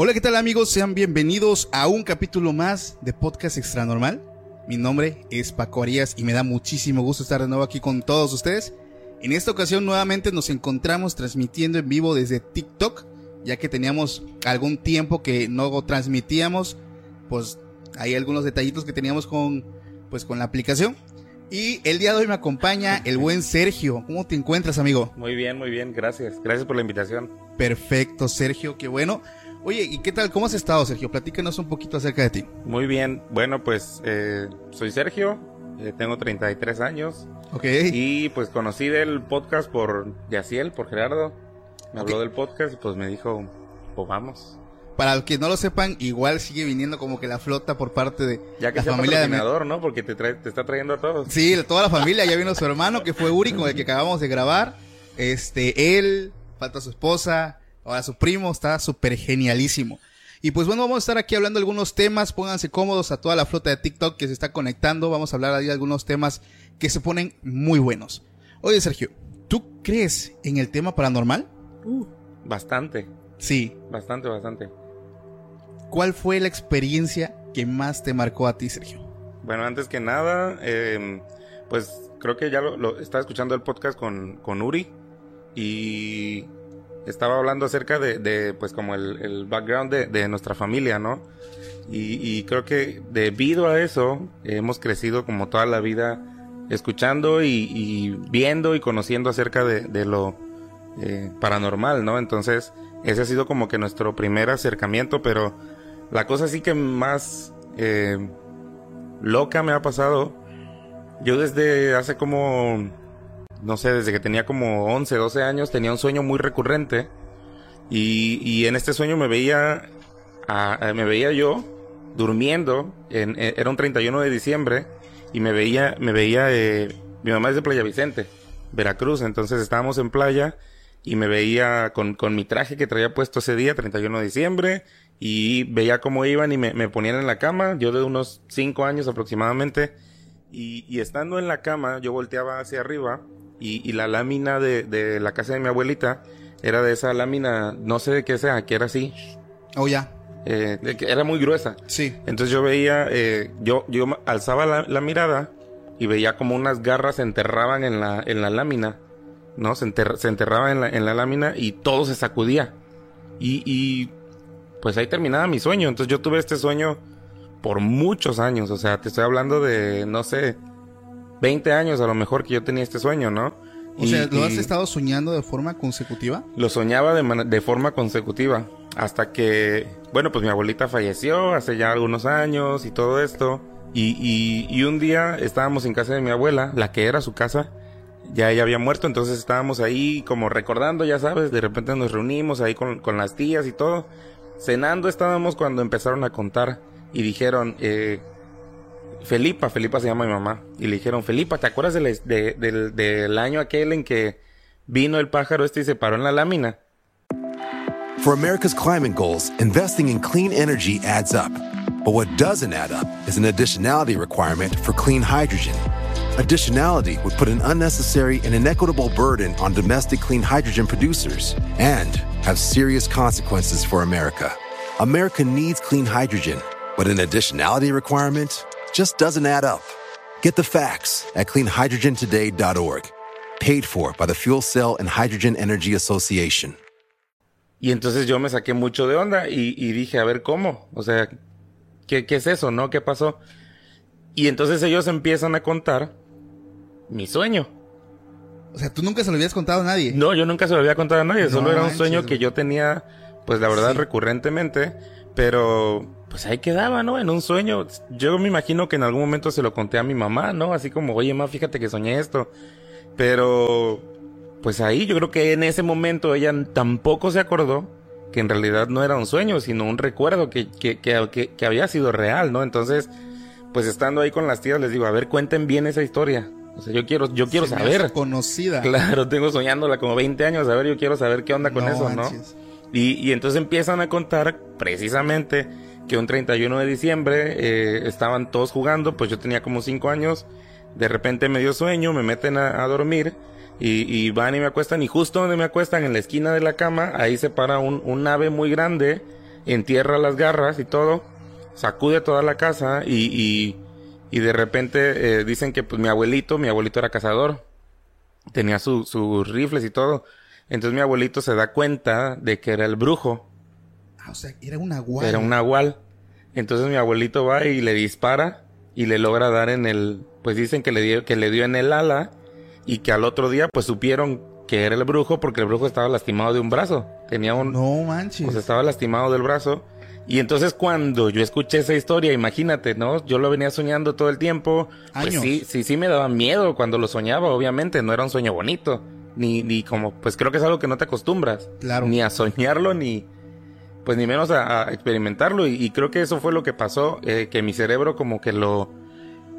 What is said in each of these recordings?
Hola, ¿qué tal amigos? Sean bienvenidos a un capítulo más de Podcast Extra Normal. Mi nombre es Paco Arias y me da muchísimo gusto estar de nuevo aquí con todos ustedes. En esta ocasión nuevamente nos encontramos transmitiendo en vivo desde TikTok, ya que teníamos algún tiempo que no transmitíamos, pues hay algunos detallitos que teníamos con, pues, con la aplicación. Y el día de hoy me acompaña el buen Sergio. ¿Cómo te encuentras, amigo? Muy bien, muy bien, gracias. Gracias por la invitación. Perfecto, Sergio, qué bueno. Oye, ¿y qué tal? ¿Cómo has estado, Sergio? Platícanos un poquito acerca de ti. Muy bien, bueno, pues eh, soy Sergio, eh, tengo 33 años. Ok. Y pues conocí del podcast por Yaciel, por Gerardo. Me habló del podcast y pues me dijo, pues vamos. Para los que no lo sepan, igual sigue viniendo como que la flota por parte de Ya que la sea familia de... ¿no? Porque te, trae, te está trayendo a todos. Sí, toda la familia, ya vino su hermano que fue Uri con el que acabamos de grabar. Este, él, falta su esposa, ahora su primo, está súper genialísimo. Y pues bueno, vamos a estar aquí hablando de algunos temas, pónganse cómodos a toda la flota de TikTok que se está conectando, vamos a hablar ahí de algunos temas que se ponen muy buenos. Oye Sergio, ¿tú crees en el tema paranormal? Bastante, Sí. bastante, bastante. ¿Cuál fue la experiencia que más te marcó a ti, Sergio? Bueno, antes que nada, eh, pues creo que ya lo, lo- estaba escuchando el podcast con, con Uri y estaba hablando acerca de, pues como el, background de, de nuestra familia, ¿no? Y, creo que debido a eso hemos crecido como toda la vida escuchando y, viendo y conociendo acerca de, de lo eh, paranormal, ¿no? Entonces ese ha sido como que nuestro primer acercamiento, pero la cosa sí que más... eh, loca me ha pasado. Yo desde hace como, no sé, desde que tenía como 11, 12 años, tenía un sueño muy recurrente. Y, y en este sueño me veía, me veía yo durmiendo. En, eh, era un 31 de diciembre y me veía, me veía, eh, mi mamá es de Playa Vicente, Veracruz. Entonces estábamos en playa y me veía con, con mi traje que traía puesto ese día, 31 de diciembre, y veía cómo iban y me, me ponían en la cama, yo de unos 5 años aproximadamente, y estando en la cama, yo volteaba hacia arriba, y, y la lámina de, de la casa de mi abuelita era de esa lámina, no sé de qué sea, que era así, Oh, ya. eh, era muy gruesa. Sí. Entonces yo veía, eh, yo, yo alzaba la, la mirada y veía como unas garras se enterraban en la, en la lámina, ¿no? Se, enterra- se enterraban en la, en la lámina y todo se sacudía. Y, y pues ahí terminaba mi sueño. Entonces yo tuve este sueño por muchos años. O sea, te estoy hablando de, no sé, 20 años a lo mejor que yo tenía este sueño, ¿no? O Y- sea, ¿lo has estado soñando de forma consecutiva? lo soñaba de, de forma consecutiva. Hasta que, bueno, pues mi abuelita falleció hace ya algunos años y todo esto. Y, y, y un día estábamos en casa de mi abuela, la que era su casa. Ya ella había muerto, entonces estábamos ahí como recordando, ya sabes. De repente nos reunimos ahí con, con las tías y todo. Cenando estábamos cuando empezaron a contar y dijeron, eh, Felipa, Felipa se llama mi mamá. Y le dijeron, Felipa, ¿te acuerdas del, de- del, del año aquel en que vino el pájaro este y se paró en la lámina? For America's climate goals, investing in clean energy adds up. But what doesn't add up is an additionality requirement for clean hydrogen. Additionality would put an unnecessary and inequitable burden on domestic clean hydrogen producers and have serious consequences for America. America needs clean hydrogen, but an additionality requirement just doesn't add up. Get the facts at cleanhydrogentoday.org. Paid for by the Fuel Cell and Hydrogen Energy Association. Y entonces yo me saqué mucho de onda y, y dije, a ver, ¿cómo? O sea, ¿qué, ¿qué es eso, no? ¿Qué pasó? Y entonces ellos empiezan a contar mi sueño. O sea, tú nunca se lo habías contado a nadie. No, yo nunca se lo había contado a nadie. No Solo era un manches, sueño que yo tenía, pues la verdad, Sí. recurrentemente. Pero, pues ahí quedaba, ¿no? En un sueño. Yo me imagino que en algún momento se lo conté a mi mamá, ¿no? Así como, oye, ma, fíjate que soñé esto. Pero, pues ahí yo creo que en ese momento ella tampoco se acordó que en realidad no era un sueño, sino un recuerdo que, que, que, que- había sido real, ¿no? Entonces, pues estando ahí con las tías les digo, a ver, cuenten bien esa historia. O sea, yo quiero, yo quiero Se me saber. hace conocida. Claro, tengo soñándola como 20 años. A ver, yo quiero saber qué onda con No eso, ¿no? Y, y entonces empiezan a contar precisamente que un 31 de diciembre eh, estaban todos jugando, pues yo tenía como 5 años, de repente me dio sueño, me meten a, dormir y, van y me acuestan y justo donde me acuestan en la esquina de la cama, ahí se para un, un ave muy grande, entierra las garras y todo, sacude toda la casa y, y, y de repente eh, dicen que pues mi abuelito, mi abuelito era cazador, tenía su- sus rifles y todo. Entonces mi abuelito se da cuenta de que era el brujo, Ah, o sea, era un nahual. era un nahual. Entonces mi abuelito va y le dispara y le logra dar en el, pues dicen que le dio, que le dio en el ala y que al otro día pues supieron que era el brujo porque el brujo estaba lastimado de un brazo, tenía un, No manches. pues estaba lastimado del brazo. Y entonces cuando yo escuché esa historia, imagínate, ¿no? Yo lo venía soñando todo el tiempo. Pues Años. sí, sí, sí me daba miedo cuando lo soñaba, obviamente. No era un sueño bonito. Ni, ni como, pues creo que es algo que no te acostumbras. Claro. Ni a soñarlo, ni, pues ni menos a, a experimentarlo. Y, y creo que eso fue lo que pasó, eh, que mi cerebro como que lo,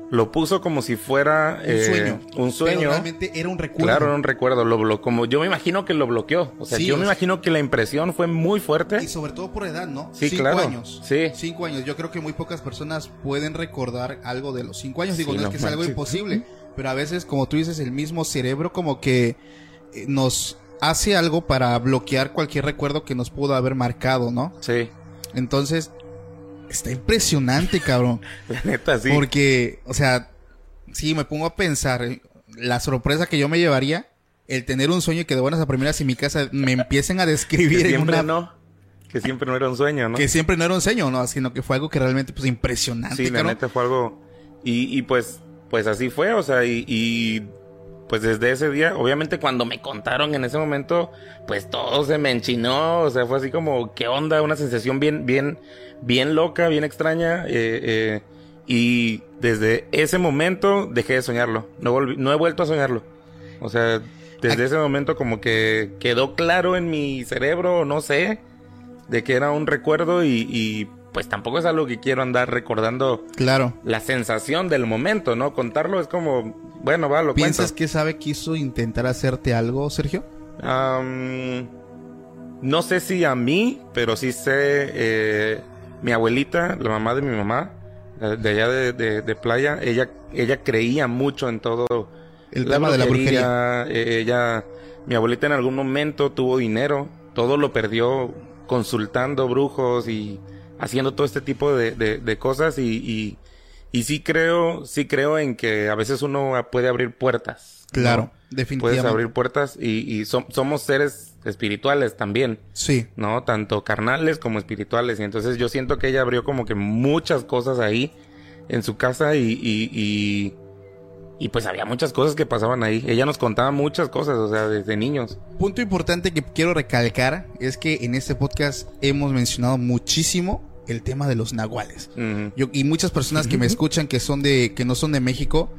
lo puso como si fuera un eh, sueño. Un Pero sueño. realmente era un recuerdo. Claro, era un recuerdo. Lo, como yo me imagino que lo bloqueó. O sea, Sí, yo me imagino que la impresión fue muy fuerte. Y sobre todo por edad, ¿no? Sí, cinco claro. años. Sí. Cinco años. Yo creo que muy pocas personas pueden recordar algo de los cinco años. Digo, Sí, no, no es que es algo imposible. Pero a veces, como tú dices, el mismo cerebro como que eh, nos hace algo para bloquear cualquier recuerdo que nos pudo haber marcado, ¿no? Sí, Entonces, está impresionante, cabrón. la neta, sí. Porque, o sea, sí, me pongo a pensar, la sorpresa que yo me llevaría, el tener un sueño y que de buenas a primeras en mi casa me empiecen a que describir en siempre una... no. Que siempre no era un sueño, ¿no? Que siempre no era un sueño, ¿no? Sino que fue algo que realmente, pues, impresionante, sí, la neta fue algo. Y, y pues, pues así fue, o sea, y, y pues desde ese día, obviamente cuando me contaron en ese momento, pues todo se me enchinó, o sea, fue así como, ¿qué onda? Una sensación bien, bien, bien loca, bien extraña. eh, eh, y desde ese momento dejé de soñarlo. No, volví- no he vuelto a soñarlo. O sea, desde ese momento como que quedó claro en mi cerebro, no sé, de que era un recuerdo y, y pues tampoco es algo que quiero andar recordando Claro. la sensación del momento, ¿no? Contarlo es como, bueno, va, lo ¿Piensas cuento. que sabe quiso intentar hacerte algo, Sergio? Am, no sé si a mí, pero sí sé, eh, mi abuelita, la mamá de mi mamá, de allá de, de- de playa, ella, ella creía mucho en todo. El tema de la brujería. eh, ella, mi abuelita en algún momento tuvo dinero, todo lo perdió consultando brujos y haciendo todo este tipo de, de- de cosas y, y, y sí creo, sí creo en que a veces uno puede abrir puertas. ¿no? Claro, Puedes definitivamente. abrir puertas y, y som- somos seres espirituales también, Sí. ¿no? Tanto carnales como espirituales. Y entonces yo siento que ella abrió como que muchas cosas ahí en su casa y, y, y, y pues había muchas cosas que pasaban ahí. Ella nos contaba muchas cosas, o sea, desde niños. Punto importante que quiero recalcar es que en este podcast hemos mencionado muchísimo el tema de los nahuales. Yo, y muchas personas que me escuchan que son de que no son de México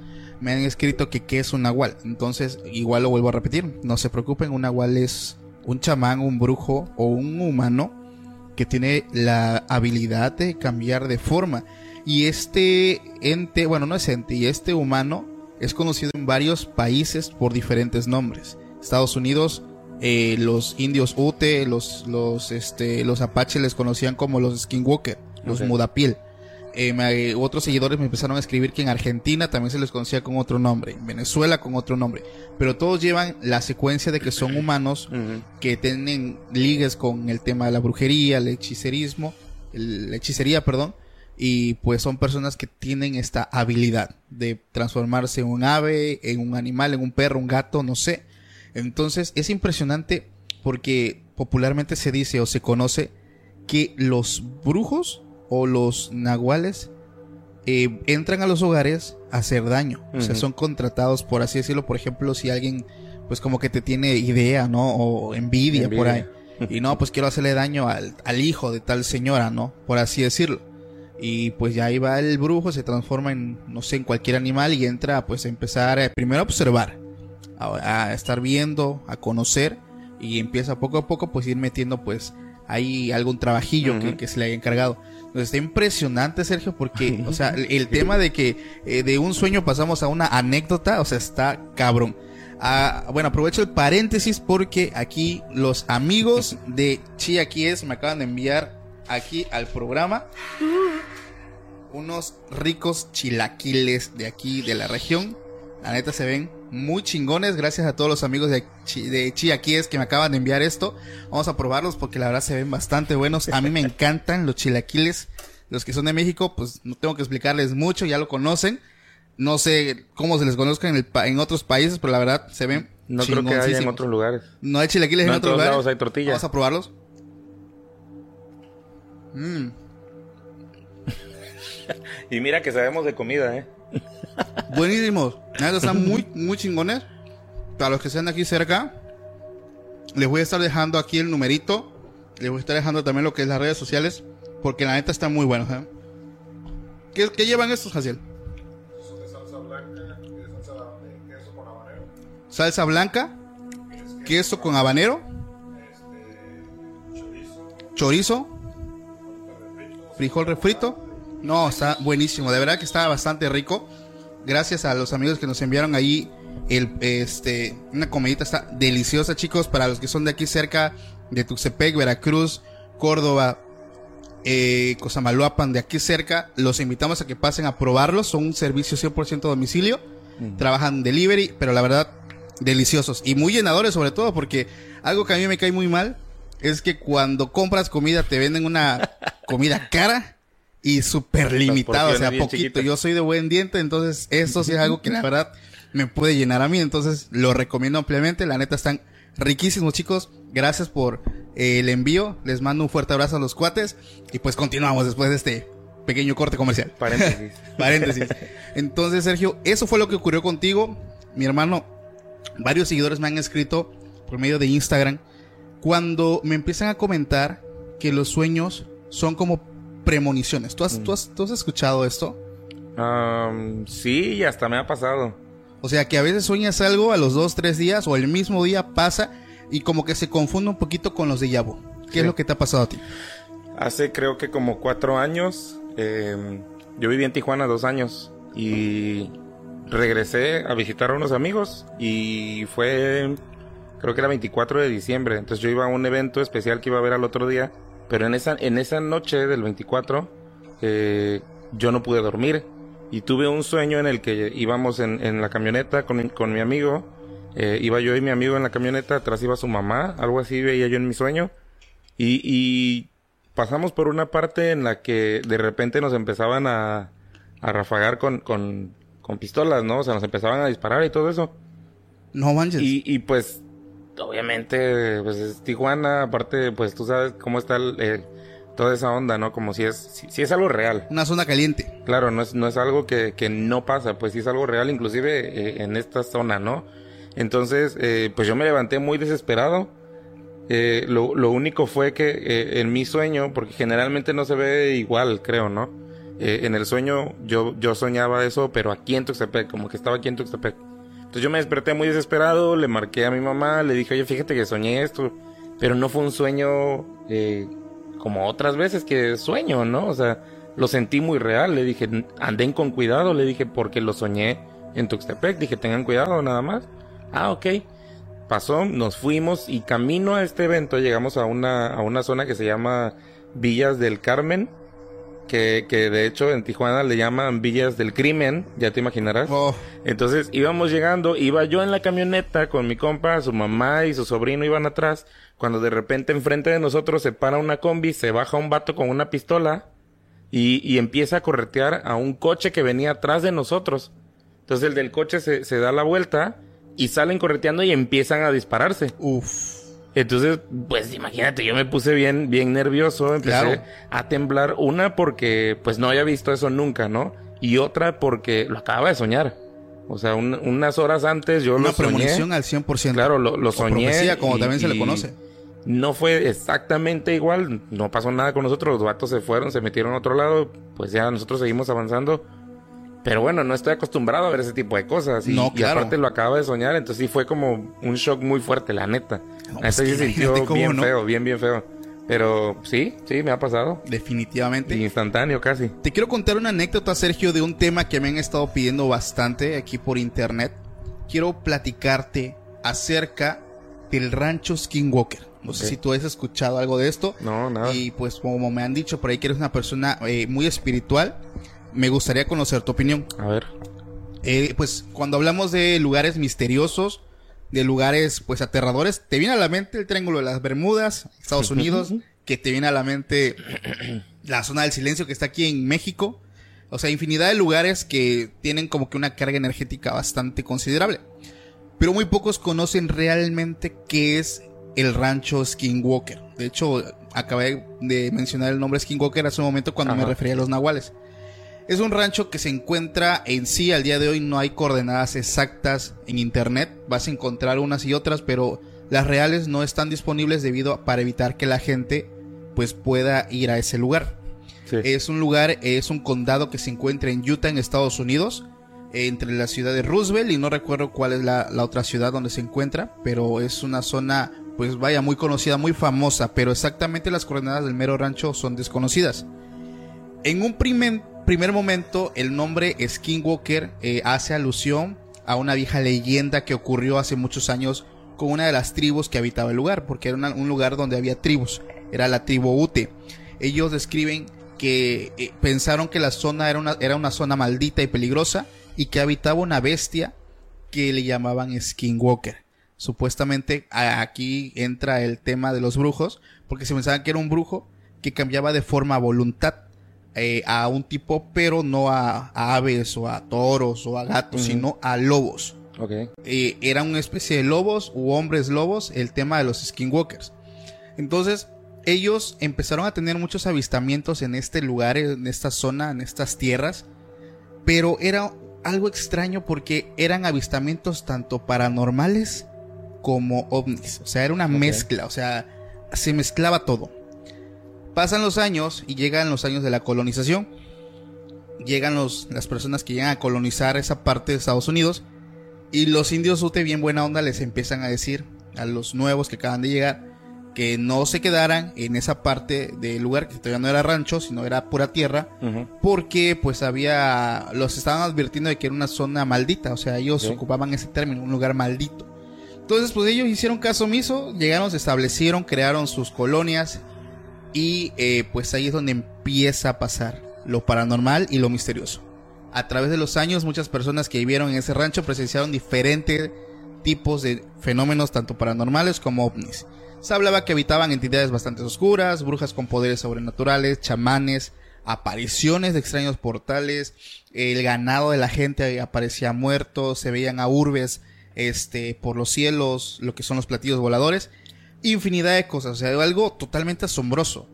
me han escrito que qué es un nahual. Entonces, igual lo vuelvo a repetir, no se preocupen, un nahual es un chamán, un brujo o un humano que tiene la habilidad de cambiar de forma. Y este ente, bueno, no es ente, y este humano es conocido en varios países por diferentes nombres. Estados Unidos, eh, los indios Ute, los, los, este, los apaches les conocían como los skinwalker, los mudapiel. Eh, me- otros seguidores me empezaron a escribir que en Argentina también se les conocía con otro nombre, en Venezuela con otro nombre, pero todos llevan la secuencia de que son humanos que tienen ligues con el tema de la brujería, el hechicerismo, el- la hechicería, perdón, y pues son personas que tienen esta habilidad de transformarse en un ave, en un animal, en un perro, un gato, no sé. Entonces es impresionante porque popularmente se dice o se conoce que los brujos o los nahuales eh, entran a los hogares a hacer daño. O sea, son contratados, por así decirlo, por ejemplo, si alguien pues como que te tiene idea, ¿no? O envidia, por ahí. Y no, pues quiero hacerle daño al, al hijo de tal señora, ¿no? Por así decirlo. Y pues ya ahí va el brujo, se transforma en, no sé, en cualquier animal y entra pues a empezar primero a observar, a, estar viendo, a conocer y empieza poco a poco pues ir metiendo pues ahí algún trabajillo que, se le haya encargado. Entonces está impresionante Sergio porque, o sea, el, tema de que eh, de un sueño pasamos a una anécdota, o sea, está cabrón. Ah, bueno, aprovecho el paréntesis porque aquí los amigos de Chiaquies me acaban de enviar aquí al programa unos ricos chilaquiles de aquí, de la región. La neta se ven muy chingones. Gracias a todos los amigos de, de Chilaquiles que me acaban de enviar esto. Vamos a probarlos porque la verdad se ven bastante buenos. A mí me encantan los chilaquiles. Los que son de México, pues no tengo que explicarles mucho, ya lo conocen. No sé cómo se les conozca en, el en otros países, pero la verdad se ven No creo que haya en otros lugares. No hay chilaquiles en otros lugares. hay tortillas. Vamos a probarlos. Mmm. y mira que sabemos de comida, ¿eh? Buenísimos. Están muy, muy chingones. Para los que estén aquí cerca, les voy a estar dejando aquí el numerito. Les voy a estar dejando también lo que es las redes sociales. Porque la neta están muy buenos, ¿eh? ¿Qué, llevan estos, Jaciel? salsa blanca, salsa de queso con habanero. Salsa blanca, queso con habanero. Este, chorizo. Frijol refrito. No, está buenísimo. De verdad que está bastante rico. Gracias a los amigos que nos enviaron ahí el, este, una comidita está deliciosa, chicos. Para los que son de aquí cerca de Tuxtepec, Veracruz, Córdoba, eh, Cosamaloapan, de aquí cerca, los invitamos a que pasen a probarlos. Son un servicio 100% domicilio. Trabajan delivery, pero la verdad, deliciosos. Y muy llenadores sobre todo, porque algo que a mí me cae muy mal es que cuando compras comida te venden una comida cara y súper limitado, o sea, poquito. Yo soy de buen diente, entonces eso sí es algo que la verdad me puede llenar a mí, entonces lo recomiendo ampliamente. La neta están riquísimos, chicos. Gracias por eh, el envío. Les mando un fuerte abrazo a los cuates y pues continuamos después de este pequeño corte comercial. Paréntesis. Paréntesis. Entonces, Sergio, eso fue lo que ocurrió contigo. Mi hermano, varios seguidores me han escrito por medio de Instagram cuando me empiezan a comentar que los sueños son como premoniciones. ¿Tú has, mm. tú has, escuchado esto? sí, y hasta me ha pasado. O sea, que a veces sueñas algo a los dos, tres días o el mismo día pasa y como que se confunde un poquito con los de Yabo. ¿Qué es lo que te ha pasado a ti? Hace creo que como cuatro años, em, yo viví en Tijuana dos años y regresé a visitar a unos amigos y fue, creo que era 24 de diciembre, entonces yo iba a un evento especial que iba a ver al otro día pero en esa, en esa noche del 24, eh, yo no pude dormir. Y tuve un sueño en el que íbamos en, en la camioneta con, con, mi amigo. Eh, iba yo y mi amigo en la camioneta, atrás iba su mamá, algo así veía yo en mi sueño. Y, y pasamos por una parte en la que de repente nos empezaban a, a rafagar con, con, con pistolas, ¿no? O sea, nos empezaban a disparar y todo eso. No manches. Y, y pues obviamente, pues es Tijuana, aparte, pues tú sabes cómo está toda esa onda, ¿no? Como si es, si, es algo real. Una zona caliente. Claro, no es, no es algo que, que no pasa, pues sí es algo real, inclusive eh, en esta zona, ¿no? Entonces, eh, pues yo me levanté muy desesperado. Eh, lo, lo, único fue que en mi sueño, porque generalmente no se ve igual, creo, ¿no? en el sueño yo, yo soñaba eso, pero aquí en Tuxtepec, como que estaba aquí en Tuxtepec. Entonces yo me desperté muy desesperado, le marqué a mi mamá, le dije, oye, fíjate que soñé esto, pero no fue un sueño eh, como otras veces que sueño, ¿no? O sea, lo sentí muy real, le dije, anden con cuidado, le dije, porque lo soñé en Tuxtepec, dije, tengan cuidado nada más. Ah, ok. Pasó, nos fuimos y camino a este evento llegamos a una, a una zona que se llama Villas del Carmen que, que de hecho en Tijuana le llaman villas del crimen, ya te imaginarás. Oh. Entonces íbamos llegando, iba yo en la camioneta con mi compa, su mamá y su sobrino iban atrás, cuando de repente enfrente de nosotros se para una combi, se baja un vato con una pistola, y, y empieza a corretear a un coche que venía atrás de nosotros. Entonces el del coche se, se da la vuelta y salen correteando y empiezan a dispararse. Uf. Entonces, pues imagínate, yo me puse bien, bien nervioso, empecé Claro. a temblar. Una porque pues no había visto eso nunca, ¿no? Y otra porque lo acababa de soñar. O sea, un- unas horas antes yo Una lo soñé. premonición al 100%. Claro, lo, lo O soñé. profecía, como y- también se le y conoce. No fue exactamente igual, no pasó nada con nosotros, los vatos se fueron, se metieron a otro lado, pues ya nosotros seguimos avanzando. Pero bueno, no estoy acostumbrado a ver ese tipo de cosas. Y, No, y claro. aparte lo acaba de soñar, entonces sí fue como un shock muy fuerte, la neta. No, pues que se sintió bien no. feo, bien, bien feo. Pero sí, sí, me ha pasado. Definitivamente. Instantáneo casi. Te quiero contar una anécdota, Sergio, de un tema que me han estado pidiendo bastante aquí por internet. Quiero platicarte acerca del rancho Skinwalker. No sé si tú has escuchado algo de esto. No, nada. Y pues como me han dicho por ahí que eres una persona eh, muy espiritual, me gustaría conocer tu opinión. A ver. Eh, pues cuando hablamos de lugares misteriosos, de lugares pues aterradores, te viene a la mente el Triángulo de las Bermudas, Estados Unidos, que te viene a la mente la zona del silencio que está aquí en México. O sea, infinidad de lugares que tienen como que una carga energética bastante considerable. Pero muy pocos conocen realmente qué es el rancho Skinwalker. De hecho, acabé de mencionar el nombre Skinwalker hace un momento cuando me refería a los nahuales. Es un rancho que se encuentra en sí, al día de hoy no hay coordenadas exactas en internet, vas a encontrar unas y otras, pero las reales no están disponibles debido a, para evitar que la gente pues pueda ir a ese lugar. Sí. Es un lugar, es un condado que se encuentra en Utah, en Estados Unidos, entre la ciudad de Roosevelt y no recuerdo cuál es la, la otra ciudad donde se encuentra, pero es una zona, pues vaya, muy conocida, muy famosa, pero exactamente las coordenadas del mero rancho son desconocidas. En un primer, primer momento, el nombre Skinwalker eh, hace alusión a una vieja leyenda que ocurrió hace muchos años con una de las tribus que habitaba el lugar, porque era un lugar donde había tribus, era la tribu Ute. Ellos describen que eh, pensaron que la zona era una, zona maldita y peligrosa y que habitaba una bestia que le llamaban Skinwalker. Supuestamente aquí entra el tema de los brujos, porque se pensaban que era un brujo que cambiaba de forma a voluntad eh, a un tipo, pero no a, a aves o a toros o a gatos, sino a lobos. Ok. Eh, era una especie de lobos u hombres lobos, el tema de los skinwalkers. Entonces, ellos empezaron a tener muchos avistamientos en este lugar, en esta zona, en estas tierras, pero era algo extraño porque eran avistamientos tanto paranormales como ovnis. O sea, era una mezcla, o sea, se mezclaba todo. Pasan los años y llegan los años de la colonización. Llegan los, las personas que llegan a colonizar esa parte de Estados Unidos. Y los indios Ute, bien buena onda, les empiezan a decir a los nuevos que acaban de llegar que no se quedaran en esa parte del lugar que todavía no era rancho, sino era pura tierra, porque pues había, los estaban advirtiendo de que era una zona maldita, o sea, ellos Ok. ocupaban ese término, un lugar maldito. Entonces, pues ellos hicieron caso omiso, llegaron, se establecieron, crearon sus colonias y eh, pues ahí es donde empieza a pasar lo paranormal y lo misterioso. A través de los años, muchas personas que vivieron en ese rancho presenciaron diferentes tipos de fenómenos, tanto paranormales como ovnis. Se hablaba que habitaban entidades bastante oscuras, brujas con poderes sobrenaturales, chamanes, apariciones de extraños portales, el ganado de la gente aparecía muerto, se veían a urbes este, por los cielos, lo que son los platillos voladores, infinidad de cosas, o sea, algo totalmente asombroso.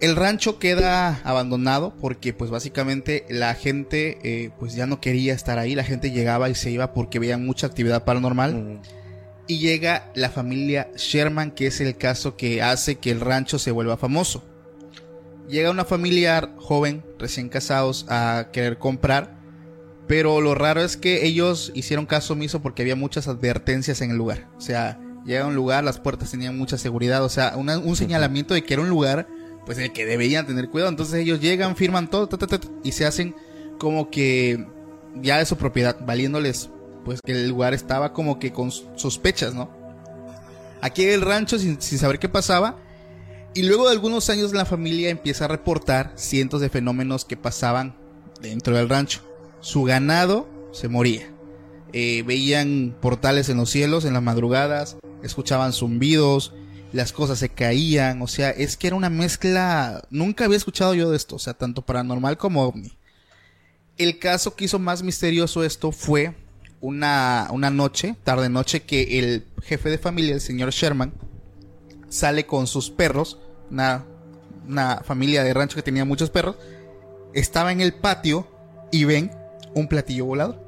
El rancho queda abandonado porque pues básicamente la gente eh, pues ya no quería estar ahí, la gente llegaba y se iba porque veían mucha actividad paranormal y llega la familia Sherman, que es el caso que hace que el rancho se vuelva famoso. Llega una familia joven, recién casados, a querer comprar, pero lo raro es que ellos hicieron caso omiso porque había muchas advertencias en el lugar. O sea, llega a un lugar, las puertas tenían mucha seguridad, o sea, una- un señalamiento de que era un lugar pues en el que debían tener cuidado. Entonces ellos llegan, firman todo, ta, ta, ta, ta, y se hacen como que ya de su propiedad, valiéndoles pues que el lugar estaba como que con sospechas, ¿no? Aquí en el rancho sin, sin saber qué pasaba. Y luego de algunos años la familia empieza a reportar cientos de fenómenos que pasaban dentro del rancho. Su ganado se moría. Eh, veían portales en los cielos en las madrugadas, escuchaban zumbidos las cosas se caían, o sea, es que era una mezcla, nunca había escuchado yo de esto, o sea, tanto paranormal como ovni. El caso que hizo más misterioso esto fue una, una noche, tarde noche, que el jefe de familia, el señor Sherman, sale con sus perros, una, una familia de rancho que tenía muchos perros, estaba en el patio y ven un platillo volador.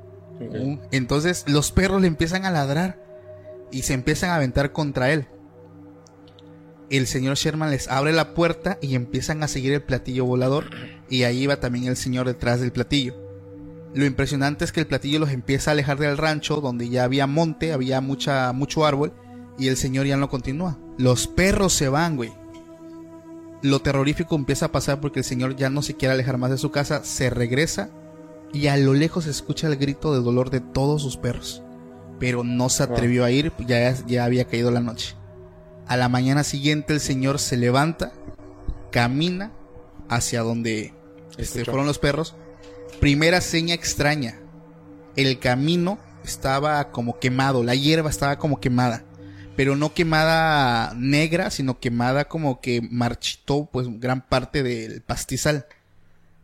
Entonces los perros le empiezan a ladrar y se empiezan a aventar contra él. El señor Sherman les abre la puerta y empiezan a seguir el platillo volador y ahí va también el señor detrás del platillo. Lo impresionante es que el platillo los empieza a alejar del rancho donde ya había monte, había mucha, mucho árbol y el señor ya no continúa. Los perros se van, güey. Lo terrorífico empieza a pasar porque el señor ya no se quiere alejar más de su casa, se regresa y a lo lejos se escucha el grito de dolor de todos sus perros. Pero no se atrevió a ir, ya, ya había caído la noche. A la mañana siguiente el señor se levanta, camina hacia donde este, fueron los perros. Primera seña extraña. El camino estaba como quemado, la hierba estaba como quemada. Pero no quemada negra, sino quemada como que marchitó pues gran parte del pastizal.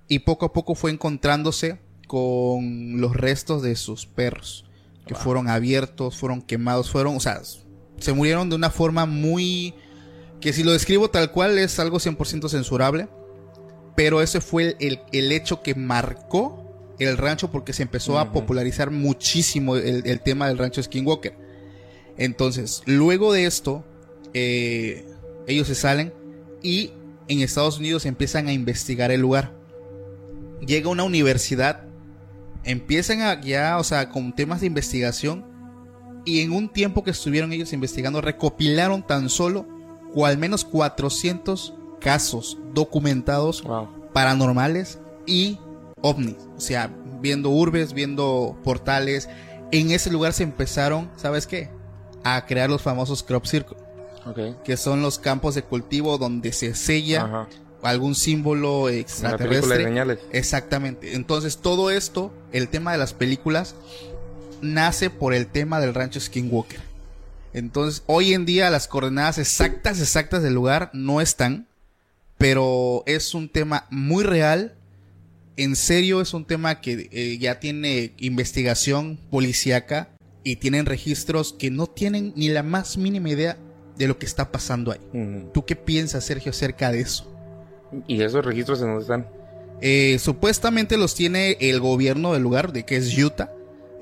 Y poco a poco fue encontrándose con los restos de sus perros. Que fueron abiertos, fueron quemados, fueron, o sea, se murieron de una forma muy... Que si lo describo tal cual es algo 100% censurable. Pero ese fue el, el hecho que marcó el rancho porque se empezó a popularizar muchísimo el, el tema del rancho Skinwalker. Entonces, luego de esto, eh, ellos se salen y en Estados Unidos empiezan a investigar el lugar. Llega una universidad, empiezan a ya, o sea, con temas de investigación y en un tiempo que estuvieron ellos investigando recopilaron tan solo o al menos 400 casos documentados Wow. paranormales y ovnis. O sea, viendo urbes, viendo portales. En ese lugar se empezaron, ¿sabes qué? A crear los famosos crop circle, Ok. que son los campos de cultivo donde se sella Ajá. Algún símbolo Una película de extraterrestre. Exactamente. Entonces, todo esto, el tema de las películas, nace por el tema del rancho Skinwalker. Entonces, hoy en día las coordenadas exactas, exactas del lugar no están, pero es un tema muy real. En serio, es un tema que eh, ya tiene investigación policíaca y tienen registros que no tienen ni la más mínima idea de lo que está pasando ahí. ¿Tú qué piensas, Sergio, acerca de eso? ¿Y esos registros en dónde están? Eh, supuestamente los tiene el gobierno del lugar, de que es Utah,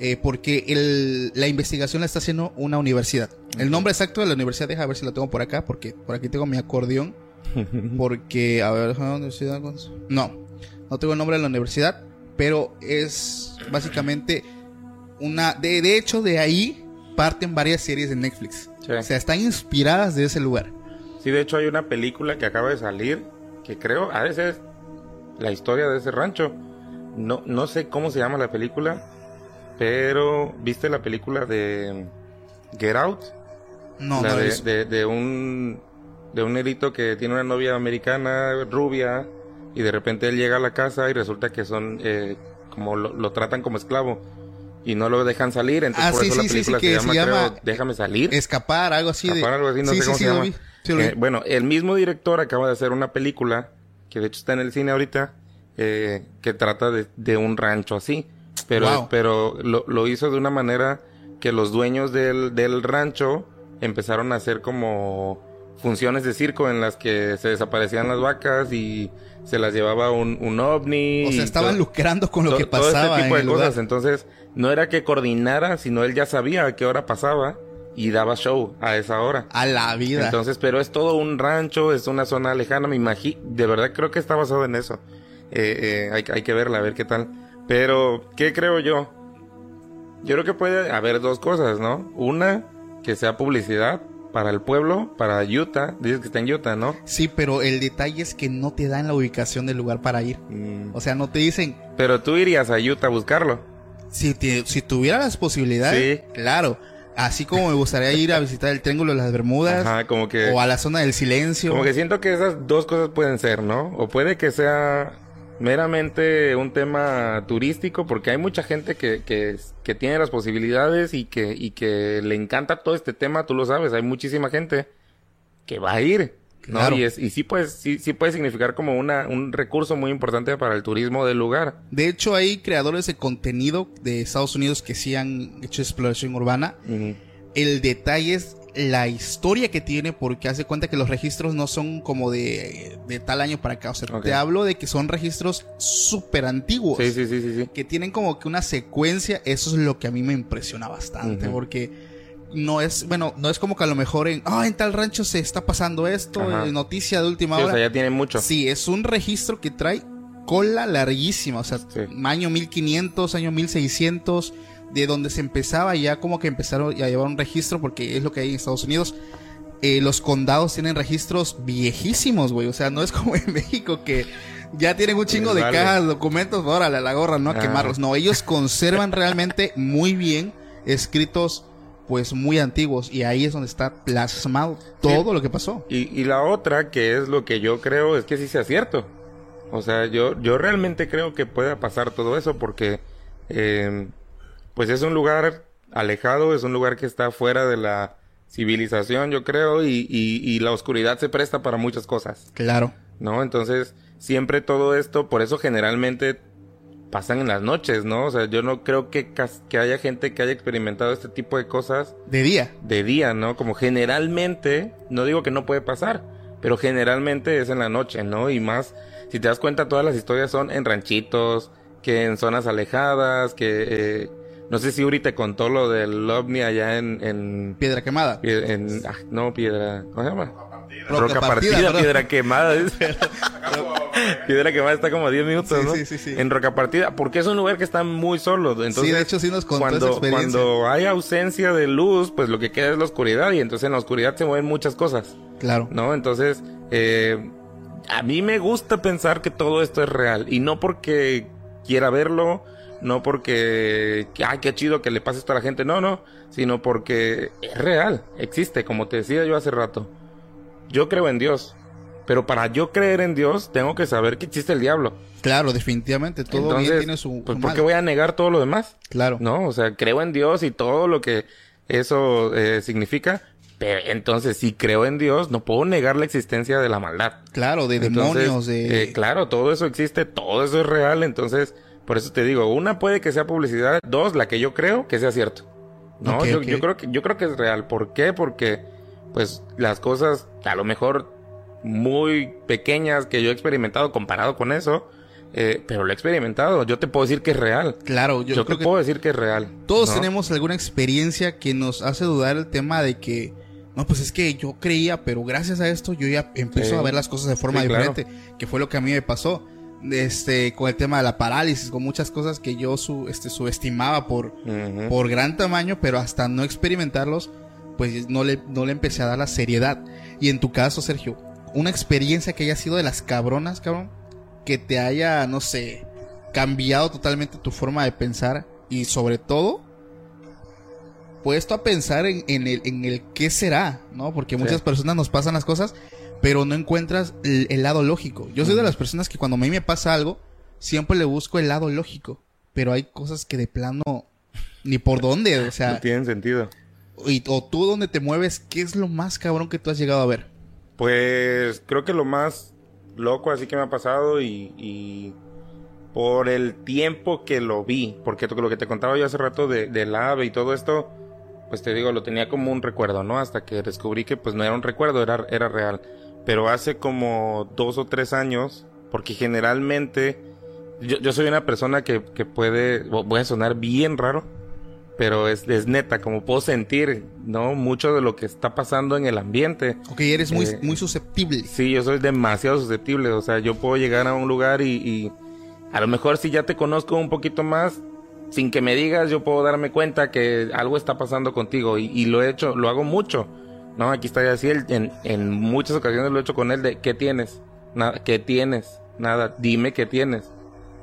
eh, porque el- la investigación la está haciendo una universidad. El nombre exacto de la universidad, deja ver si lo tengo por acá, porque por aquí tengo mi acordeón. Porque, a ver, ¿la universidad? No, no tengo el nombre de la universidad, pero es básicamente una. De, de hecho, de ahí parten varias series de Netflix. Sí. O sea, están inspiradas de ese lugar. Sí, de hecho hay una película que acaba de salir que creo a veces la historia de ese rancho. No, no sé cómo se llama la película, pero ¿viste la película de Get Out? No, la no, de, de, de un de un negrito que tiene una novia americana rubia y de repente él llega a la casa y resulta que son eh, como lo, lo tratan como esclavo y no lo dejan salir entonces Ah, por sí, eso sí, la sí, película se llama, creo, déjame salir escapar, algo así de. Escapar, algo así, no sé cómo se llama. Sí. Eh, bueno, el mismo director acaba de hacer una película, que de hecho está en el cine ahorita, eh, que trata de, de un rancho así. Pero, Wow. pero lo, lo hizo de una manera que los dueños del, del rancho empezaron a hacer como funciones de circo en las que se desaparecían las vacas y se las llevaba un, un ovni. O sea, estaban todo- lucrando con lo to- que todo pasaba este tipo en de cosas. lugar. Entonces, no era que coordinara, sino él ya sabía a qué hora pasaba y daba show a esa hora. A la vida. Entonces, pero es todo un rancho, es una zona lejana, me imagino, de verdad creo que está basado en eso. Eh, eh, hay, hay que verla, a ver qué tal. Pero, ¿qué creo yo? Yo creo que puede haber dos cosas, ¿no? Una, que sea publicidad para el pueblo, para Utah. Dices que está en Utah, ¿no? Sí, pero el detalle es que no te dan la ubicación del lugar para ir. Mm, O sea, no te dicen, Pero tú irías a Utah a buscarlo. si, te- si tuviera las posibilidades, Sí. claro. Así como me gustaría ir a visitar el Triángulo de las Bermudas Ajá, como que... o a la zona del silencio. Como que siento que esas dos cosas pueden ser, ¿no? O puede que sea meramente un tema turístico, porque hay mucha gente que, que, que tiene las posibilidades y que, y que le encanta todo este tema, tú lo sabes, hay muchísima gente que va a ir. ¿No? Claro. Y, es, y sí, pues, sí, sí puede significar como una, un recurso muy importante para el turismo del lugar. De hecho, hay creadores de contenido de Estados Unidos que sí han hecho exploración urbana. El detalle es la historia que tiene porque hace cuenta que los registros no son como de, de tal año para acá. O sea, te hablo de que son registros súper antiguos. Sí, sí, sí, sí, sí. que tienen como que una secuencia, eso es lo que a mí me impresiona bastante, porque no es, bueno, no es como que a lo mejor en, ah, en tal rancho se está pasando esto, Ajá. eh, noticia de última Sí, o hora. sea, ya tiene mucho. Sí, es un registro que trae cola larguísima, o sea, Sí. año 1500, año 1600, de donde se empezaba ya como que empezaron a llevar un registro, porque es lo que hay en Estados Unidos. Eh, los condados tienen registros viejísimos, güey. O sea, no es como en México que ya tienen un chingo de vale. cajas, documentos, órale, a la gorra, no a Ah. quemarlos. No, ellos conservan realmente muy bien escritos, pues muy antiguos. Y ahí es donde está plasmado todo lo que pasó. Y, y la otra, que es lo que yo creo, es que sí sea cierto. O sea, yo, yo realmente creo que pueda pasar todo eso porque, eh, pues es un lugar alejado, es un lugar que está fuera de la civilización, yo creo, y, y, y la oscuridad se presta para muchas cosas, Claro. ¿no? Entonces, siempre todo esto, por eso generalmente pasan en las noches, ¿no? O sea, yo no creo que, que haya gente que haya experimentado este tipo de cosas De día. de día, ¿no? Como generalmente, no digo que no puede pasar, pero generalmente es en la noche, ¿no? Y más, si te das cuenta, todas las historias son en ranchitos, que en zonas alejadas, que eh, no sé si Uri te contó lo del ovni allá en, en, Piedra quemada. pie- en- ah, no, piedra, ¿cómo se llama? Roca Roca, partida, piedra quemada. piedra quemada está como a 10 minutos, Sí, ¿no? sí, sí, sí. En Roca partida, porque es un lugar que está muy solo. Entonces, sí, de hecho sí nos contó esa cuando, experiencia. cuando hay ausencia de luz, pues lo que queda es la oscuridad y entonces en la oscuridad se mueven muchas cosas, Claro. ¿no? Entonces, eh, a mí me gusta pensar que todo esto es real y no porque quiera verlo, no porque, que, ay, qué chido que le pase esto a la gente, no, no, sino porque es real, existe, como te decía yo hace rato. Yo creo en Dios, pero para yo creer en Dios tengo que saber que existe el diablo. Claro, definitivamente. Todo Entonces, bien tiene su, pues su ¿por mal. qué voy a negar todo lo demás? Claro. ¿no? O sea, creo en Dios y todo lo que eso eh, significa. Pero entonces, si creo en Dios, no puedo negar la existencia de la maldad. Claro, de Entonces, demonios, de... eh, claro, todo eso existe, todo eso es real. Entonces, por eso te digo, una puede que sea publicidad, dos, la que yo creo que sea cierto. No, yo, creo que yo creo que es real. ¿Por qué? Porque, pues, las cosas, a lo mejor muy pequeñas que yo he experimentado comparado con eso, eh, pero lo he experimentado. Yo te puedo decir que es real. Claro, yo, Yo, creo te que puedo decir que es real. todos ¿no? tenemos alguna experiencia que nos hace dudar el tema de que, no, pues es que yo creía, pero gracias a esto yo ya empiezo Sí. a ver las cosas de forma Sí, claro. diferente, que fue lo que a mí me pasó. Este, con el tema de la parálisis, con muchas cosas que yo su, este, subestimaba por, gran tamaño, pero hasta no experimentarlos, pues no le, no le empecé a dar la seriedad. Y en tu caso, Sergio, una experiencia que haya sido de las cabronas, cabrón, que te haya, no sé, cambiado totalmente tu forma de pensar y sobre todo, puesto a pensar en, en el, en el qué será, ¿no? Porque muchas Sí. personas nos pasan las cosas, pero no encuentras el, el lado lógico. Yo soy de las personas que cuando a mí me pasa algo, siempre le busco el lado lógico, pero hay cosas que de plano ni por dónde, o sea, No tienen sentido. y, o tú donde te mueves, ¿qué es lo más cabrón que tú has llegado a ver? Pues creo que lo más loco así que me ha pasado y, y por el tiempo que lo vi, porque lo que te contaba yo hace rato de, del ave y todo esto, pues te digo, lo tenía como un recuerdo, ¿no? Hasta que descubrí que pues no era un recuerdo, era, era real. Pero hace como dos o tres años, porque generalmente yo, yo soy una persona que, que puede, voy a sonar bien raro, pero es, es neta, como puedo sentir, ¿no? Mucho de lo que está pasando en el ambiente. Ok, eres muy, Eh, muy susceptible. Sí, yo soy demasiado susceptible. O sea, yo puedo llegar a un lugar y, y a lo mejor si ya te conozco un poquito más, sin que me digas, yo puedo darme cuenta que algo está pasando contigo. Y, y lo he hecho, lo hago mucho. No, aquí está así, en, en muchas ocasiones lo he hecho con él de, ¿qué tienes? Nada, ¿qué tienes? Nada, dime qué tienes.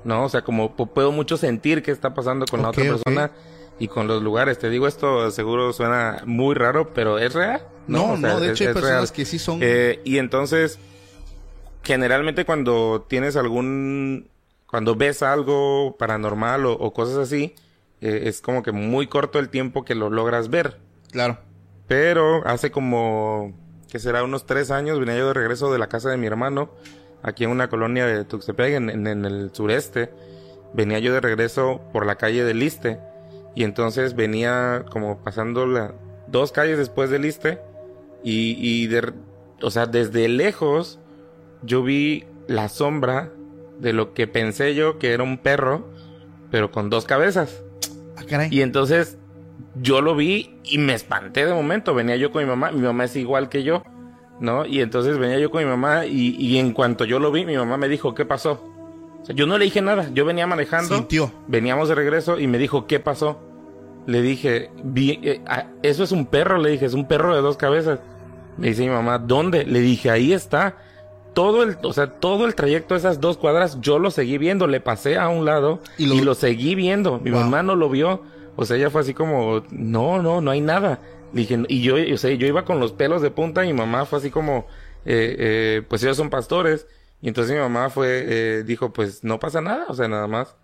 No, o sea, como pu- puedo mucho sentir qué está pasando con la otra persona y con los lugares. Te digo esto, seguro suena muy raro, pero es real. No, O sea, no, de es- hecho hay es personas real. que sí son... Eh, y entonces, generalmente cuando tienes algún, cuando ves algo paranormal o, o cosas así, eh, es como que muy corto el tiempo que lo logras ver. claro. Pero hace como que será unos tres años, venía yo de regreso de la casa de mi hermano, aquí en una colonia de Tuxtepec, en, en- en el sureste. Venía yo de regreso por la calle del Liste. Y entonces venía como pasando la, dos calles después del Liste. Y, y de, o sea, desde lejos yo vi la sombra de lo que pensé yo que era un perro, pero con dos cabezas. Ah, caray. Y entonces yo lo vi y me espanté de momento. Venía yo con mi mamá, mi mamá es igual que yo, ¿no? Y entonces venía yo con mi mamá y, y en cuanto yo lo vi, mi mamá me dijo, ¿qué pasó? O sea, yo no le dije nada, yo venía manejando, Sintió. veníamos de regreso y me dijo, ¿qué pasó? Le dije, vi, eh, ah, eso es un perro, le dije, es un perro de dos cabezas. Me dice mi mamá, ¿dónde? Le dije, ahí está. Todo el, o sea, todo el trayecto de esas dos cuadras, yo lo seguí viendo, le pasé a un lado Y y lo- lo, seguí viendo. Mi Wow. mamá no lo vio. O sea, ella fue así como, no, no, no hay nada. Dije, y yo, o sea, yo iba con los pelos de punta y mi mamá fue así como, eh, eh, pues ellos son pastores. Y entonces mi mamá fue, eh, dijo, pues no pasa nada, o sea, nada más.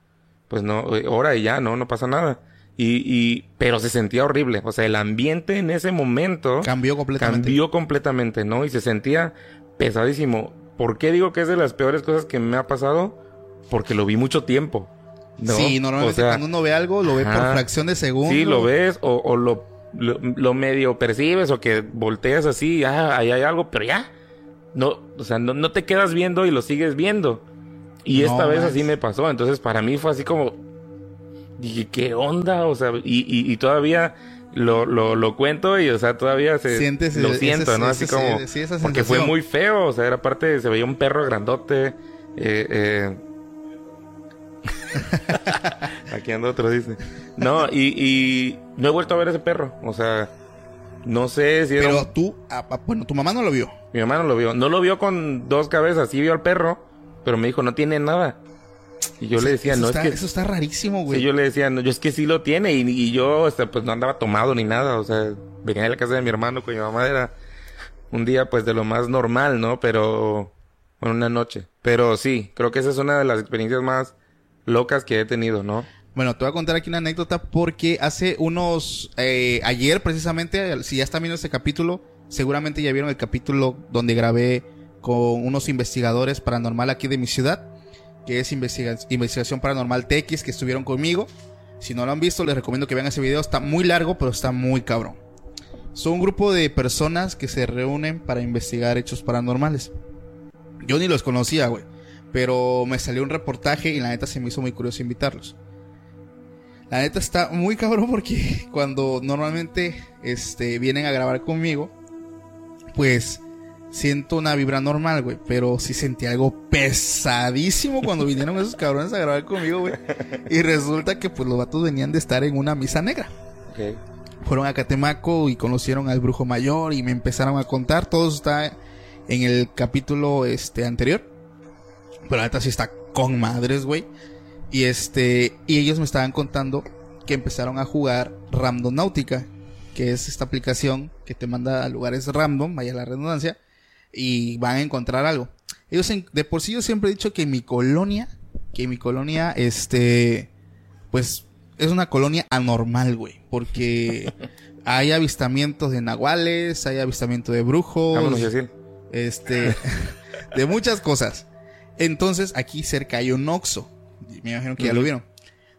Pues no, eh, ahora y ya, no, no pasa nada. Y, y, pero se sentía horrible. O sea, el ambiente en ese momento Cambió completamente. cambió completamente, ¿no? Y se sentía pesadísimo. ¿Por qué digo que es de las peores cosas que me ha pasado? Porque lo vi mucho tiempo. ¿No? Sí, normalmente O sea, cuando uno ve algo, lo ve por fracción de segundo. Sí, lo ves o, o lo, lo, lo medio percibes o que volteas así, ah, ahí hay algo, pero ya. No, o sea, no, no te quedas viendo y lo sigues viendo. Y No esta vez así me pasó. Entonces, para mí fue así como. Dije, ¿qué onda? O sea, y, y, y todavía lo, lo, lo cuento y, o sea, todavía se, Sientes lo siento, ese- ¿no? ese- Así como. sí, porque fue muy feo. O sea, era parte, se veía un perro grandote. Eh, eh, Aquí anda otro, dice. No, y, y no he vuelto a ver ese perro. O sea, no sé si era Pero un- tú, ah, ah, bueno, tu mamá no lo vio. Mi mamá no lo vio. No lo vio con dos cabezas. Sí vio al perro, pero me dijo, no tiene nada. Y yo le decía, no, está, es que... Eso está rarísimo, güey. Sí, yo le decía, no, yo es que sí lo tiene. Y, y yo, este, pues no andaba tomado ni nada. O sea, venía de la casa de mi hermano con mi mamá. Era un día, pues, de lo más normal, ¿no? Pero, bueno, una noche. Pero sí, creo que esa es una de las experiencias más locas que he tenido, ¿no? Bueno, te voy a contar aquí una anécdota porque hace unos... eh, ayer precisamente, si ya están viendo este capítulo, seguramente ya vieron el capítulo donde grabé con unos investigadores paranormal aquí de mi ciudad, que es investiga- Investigación Paranormal TX, que estuvieron conmigo. Si no lo han visto, les recomiendo que vean ese video. Está muy largo, pero está muy cabrón. Son un grupo de personas que se reúnen para investigar hechos paranormales. Yo ni los conocía, güey. Pero me salió un reportaje y la neta se me hizo muy curioso invitarlos. La neta está muy cabrón porque cuando normalmente este, vienen a grabar conmigo, pues siento una vibra normal, güey. Pero sí sentí algo pesadísimo cuando vinieron esos cabrones a grabar conmigo, güey. Y resulta que pues los vatos venían de estar en una misa negra. Ok. Fueron a Catemaco y conocieron al brujo mayor y me empezaron a contar. Todo eso está en el capítulo este anterior. Pero la neta sí está con madres, güey. Y este, y ellos me estaban contando que empezaron a jugar Randonáutica, que es esta aplicación que te manda a lugares random, vaya la redundancia, y van a encontrar algo. Ellos en- de por sí yo siempre he dicho que mi colonia, que mi colonia, este, pues es una colonia anormal, güey, porque hay avistamientos de nahuales, hay avistamiento de brujos, Vámonos, este, de muchas cosas. Entonces, aquí cerca hay un Oxxo. Me imagino que ya lo vieron.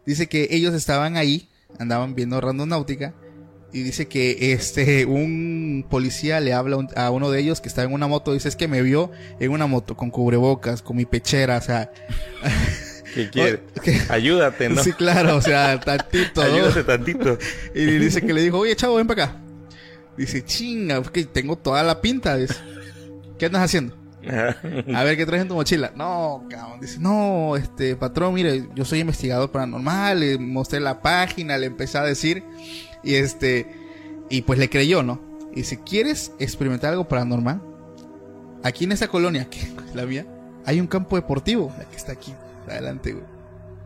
Dice que ellos estaban ahí, andaban viendo Randonáutica, y dice que este, un policía le habla a uno de ellos que está en una moto, dice, es que me vio en una moto con cubrebocas, con mi pechera, o sea, ¿Qué quiere? que- Ayúdate, ¿no? sí, claro, o sea, tantito, ¿no? Ayúdate tantito. Y dice que le dijo, oye, chavo, ven para acá. Dice, chinga, que tengo toda la pinta. Dice, ¿qué andas haciendo? A ver, ¿qué traes en tu mochila? No, cabrón. Dice, no, este, patrón, mire, yo soy investigador paranormal. Le mostré la página, le empecé a decir. Y este, y pues le creyó, ¿no? Y dice, ¿quieres experimentar algo paranormal? Aquí en esa colonia, que es la mía, hay un campo deportivo. La que está aquí, adelante, güey.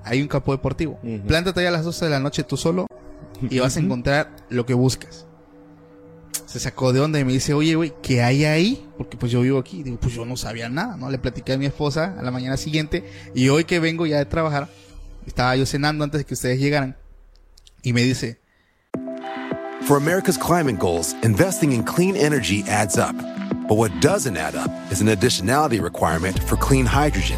Hay un campo deportivo. Plántate ahí a las 12 de la noche tú solo y vas a encontrar lo que buscas. Se sacó de onda y me dice, oye, güey, ¿qué hay ahí? Porque pues yo vivo aquí. Digo, pues yo no sabía nada, ¿no? Le platiqué a mi esposa a la mañana siguiente y hoy que vengo ya de trabajar, estaba yo cenando antes de que ustedes llegaran y me dice, For America's climate goals, investing in clean energy adds up. But what doesn't add up is an additionality requirement for clean hydrogen.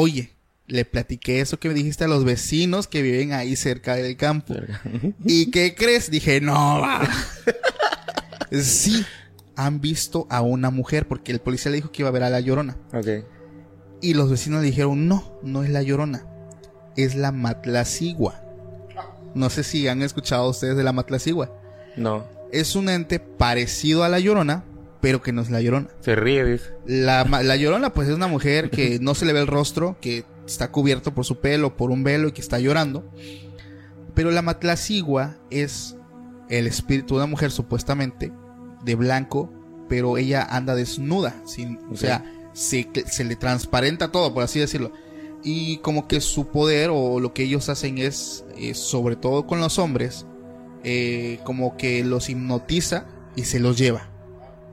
Oye, le platiqué eso que me dijiste a los vecinos que viven ahí cerca del campo. ¿Y qué crees? Dije, no, va. sí, han visto a una mujer porque el policía le dijo que iba a ver a la llorona. Ok. Y los vecinos le dijeron, no, no es la llorona, es la matlacigua. No sé si han escuchado ustedes de la matlacigua. No. Es un ente parecido a la llorona, pero que no es la llorona. Se ríe, dice. La, la llorona, pues es una mujer que no se le ve el rostro, que está cubierto por su pelo, por un velo y que está llorando. Pero la matlacigua es el espíritu de una mujer supuestamente de blanco, pero ella anda desnuda, sin, o sea, se, se le transparenta todo, por así decirlo. Y como que su poder o lo que ellos hacen es, eh, sobre todo con los hombres, eh, como que los hipnotiza y se los lleva.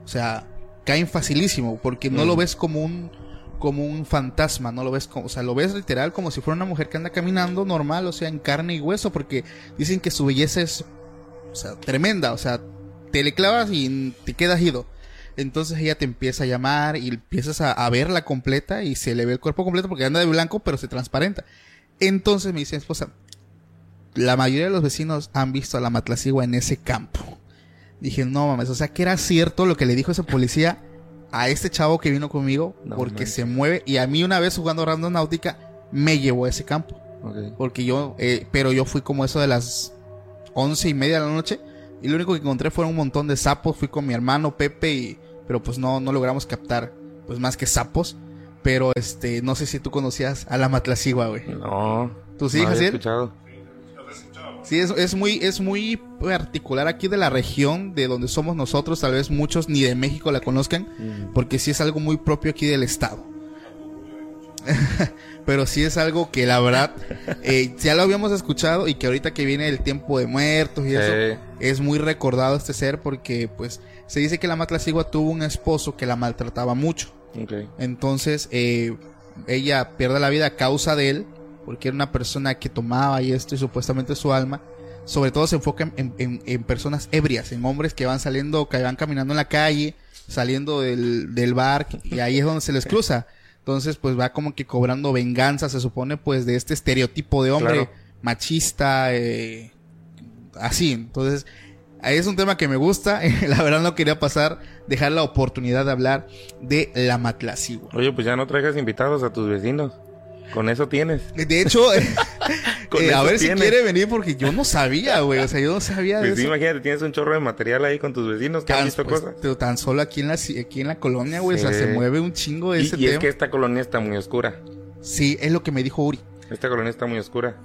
O sea, caen facilísimo porque no Mm. lo ves como un como un fantasma, no lo ves como, o sea, lo ves literal como si fuera una mujer que anda caminando normal, o sea, en carne y hueso, porque dicen que su belleza es, o sea, tremenda, o sea, te le clavas y te quedas ido. Entonces ella te empieza a llamar y empiezas a, a verla completa y se le ve el cuerpo completo porque anda de blanco, pero se transparenta. Entonces me dice mi esposa, la mayoría de los vecinos han visto a la matlacigua en ese campo. Dije, no mames, o sea que era cierto lo que le dijo ese policía a este chavo que vino conmigo, No porque se mueve. Y a mí una vez jugando Random Náutica, me llevó a ese campo. Porque yo, eh, pero yo fui como eso de las once y media de la noche. Y lo único que encontré fueron un montón de sapos. Fui con mi hermano Pepe y, pero pues no, no logramos captar, pues más que sapos. Pero este, no sé si tú conocías a la matlacigua, güey. No. ¿Tú sí, no Jaciel? escuchado. Sí, es, es muy, es muy particular aquí de la región de donde somos nosotros. Tal vez muchos ni de México la conozcan, porque sí es algo muy propio aquí del estado. Pero sí es algo que la verdad eh, ya lo habíamos escuchado y que ahorita que viene el tiempo de muertos y eso es muy recordado este ser porque pues se dice que la Matlacigua tuvo un esposo que la maltrataba mucho. Entonces, eh, ella pierde la vida a causa de él, porque era una persona que tomaba y esto, y supuestamente su alma, sobre todo se enfoca en, en- en personas ebrias, en hombres que van saliendo, que van caminando en la calle, saliendo del, del bar, y ahí es donde se les cruza. Entonces, pues va como que cobrando venganza, se supone, pues de este estereotipo de hombre Claro. machista, eh, así. Entonces, ahí es un tema que me gusta. la verdad no quería pasar, dejar la oportunidad de hablar de la matlacigua. Oye, pues ya no traigas invitados a tus vecinos. Con eso tienes. De hecho, eh, eh, a ver si quiere venir porque yo no sabía, güey. O sea, yo no sabía de Pues sí, eso. imagínate, tienes un chorro de material ahí con tus vecinos que han Tan, visto pues, cosas. pero tan solo aquí en la, aquí en la colonia, güey. O sea, se mueve un chingo de Y, ese y es tema. que esta colonia está muy oscura. Sí, es lo que me dijo Uri. Esta colonia está muy oscura.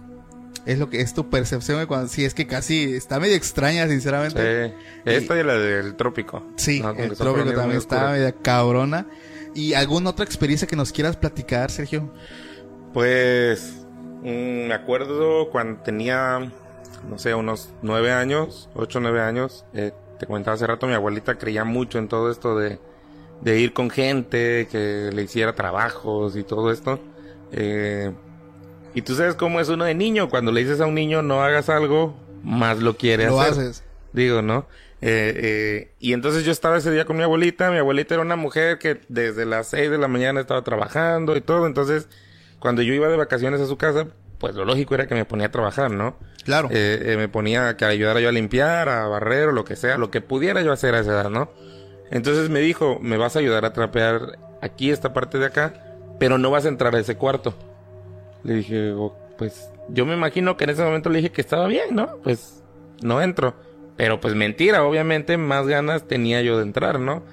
Es lo que es tu percepción de cuando sí es que casi está medio extraña, sinceramente. Sí. Esta y la del trópico. Sí, No, el trópico también está media cabrona. ¿Y alguna otra experiencia que nos quieras platicar, Sergio? Pues mm, me acuerdo cuando tenía, no sé, unos nueve años, ocho, nueve años. eh, te comentaba hace rato, mi abuelita creía mucho en todo esto de, de ir con gente, que le hiciera trabajos y todo esto. Eh, y tú sabes cómo es uno de niño, cuando le dices a un niño no hagas algo, más lo quiere Lo hacer. haces. Digo, ¿no? Eh, eh, y entonces yo estaba ese día con mi abuelita. Mi abuelita era una mujer que desde las 6 de la mañana estaba trabajando y todo. Entonces, cuando yo iba de vacaciones a su casa, pues lo lógico era que me ponía a trabajar, ¿no? Claro. Eh, eh, me ponía a que ayudara yo a limpiar, a barrer o lo que sea, lo que pudiera yo hacer a esa edad, ¿no? Entonces me dijo, me vas a ayudar a trapear aquí esta parte de acá, pero no vas a entrar a ese cuarto. Le dije, ok, pues yo me imagino que en ese momento le dije que estaba bien, ¿no? Pues no entro. Pero pues mentira, obviamente más ganas tenía yo de entrar, ¿no?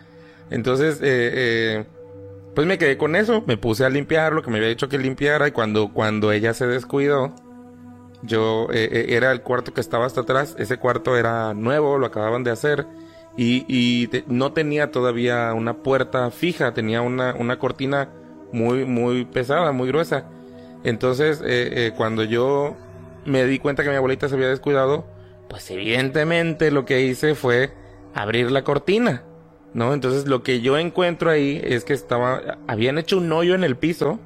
Entonces, eh, eh, pues me quedé con eso, me puse a limpiar lo que me había dicho que limpiara y cuando, cuando ella se descuidó, yo eh, eh, era el cuarto que estaba hasta atrás, ese cuarto era nuevo, lo acababan de hacer y, no tenía todavía una puerta fija, tenía una, una cortina muy, muy pesada, muy gruesa. Entonces, eh, eh, cuando yo me di cuenta que mi abuelita se había descuidado, pues evidentemente lo que hice fue abrir la cortina, ¿no? Entonces lo que yo encuentro ahí es que estaba, habían hecho un hoyo en el piso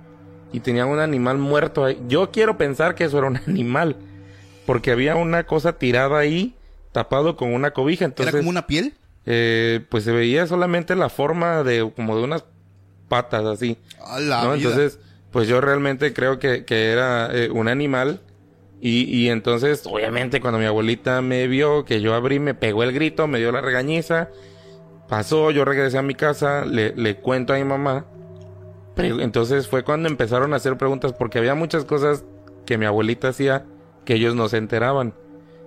y tenían un animal muerto ahí. Yo quiero pensar que eso era un animal, porque había una cosa tirada ahí, tapado con una cobija. Entonces, ¿Era como una piel? eh, pues se veía solamente la forma de como de unas patas así. Entonces, pues yo realmente creo que, que era eh, un animal. Y, y entonces, obviamente, cuando mi abuelita me vio que yo abrí, me pegó el grito, me dio la regañiza. Pasó, yo regresé a mi casa, le, le cuento a mi mamá. Pero entonces fue cuando empezaron a hacer preguntas, porque había muchas cosas que mi abuelita hacía que ellos no se enteraban.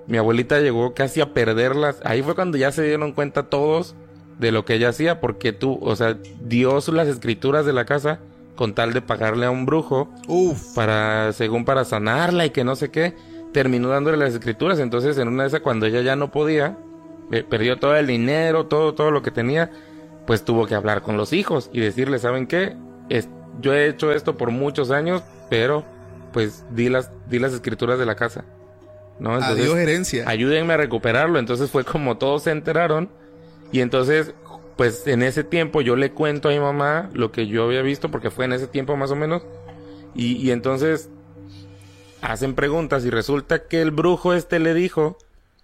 Mi abuelita llegó casi a perderlas. Ahí fue cuando ya se dieron cuenta todos de lo que ella hacía, porque tú, o sea, dio las escrituras de la casa con tal de pagarle a un brujo Uf. para, según para sanarla y que no sé qué, terminó dándole las escrituras. Entonces, en una de esas, cuando ella ya no podía, eh, perdió todo el dinero, todo, todo lo que tenía, pues tuvo que hablar con los hijos y decirles, ¿saben qué? Es- yo he hecho esto por muchos años, pero pues di las, di las escrituras de la casa. ¿No? Adiós herencia. ayúdenme a recuperarlo. Entonces fue como todos se enteraron. Y entonces, pues en ese tiempo yo le cuento a mi mamá lo que yo había visto, porque fue en ese tiempo más o menos. Y, y entonces hacen preguntas y resulta que el brujo este le dijo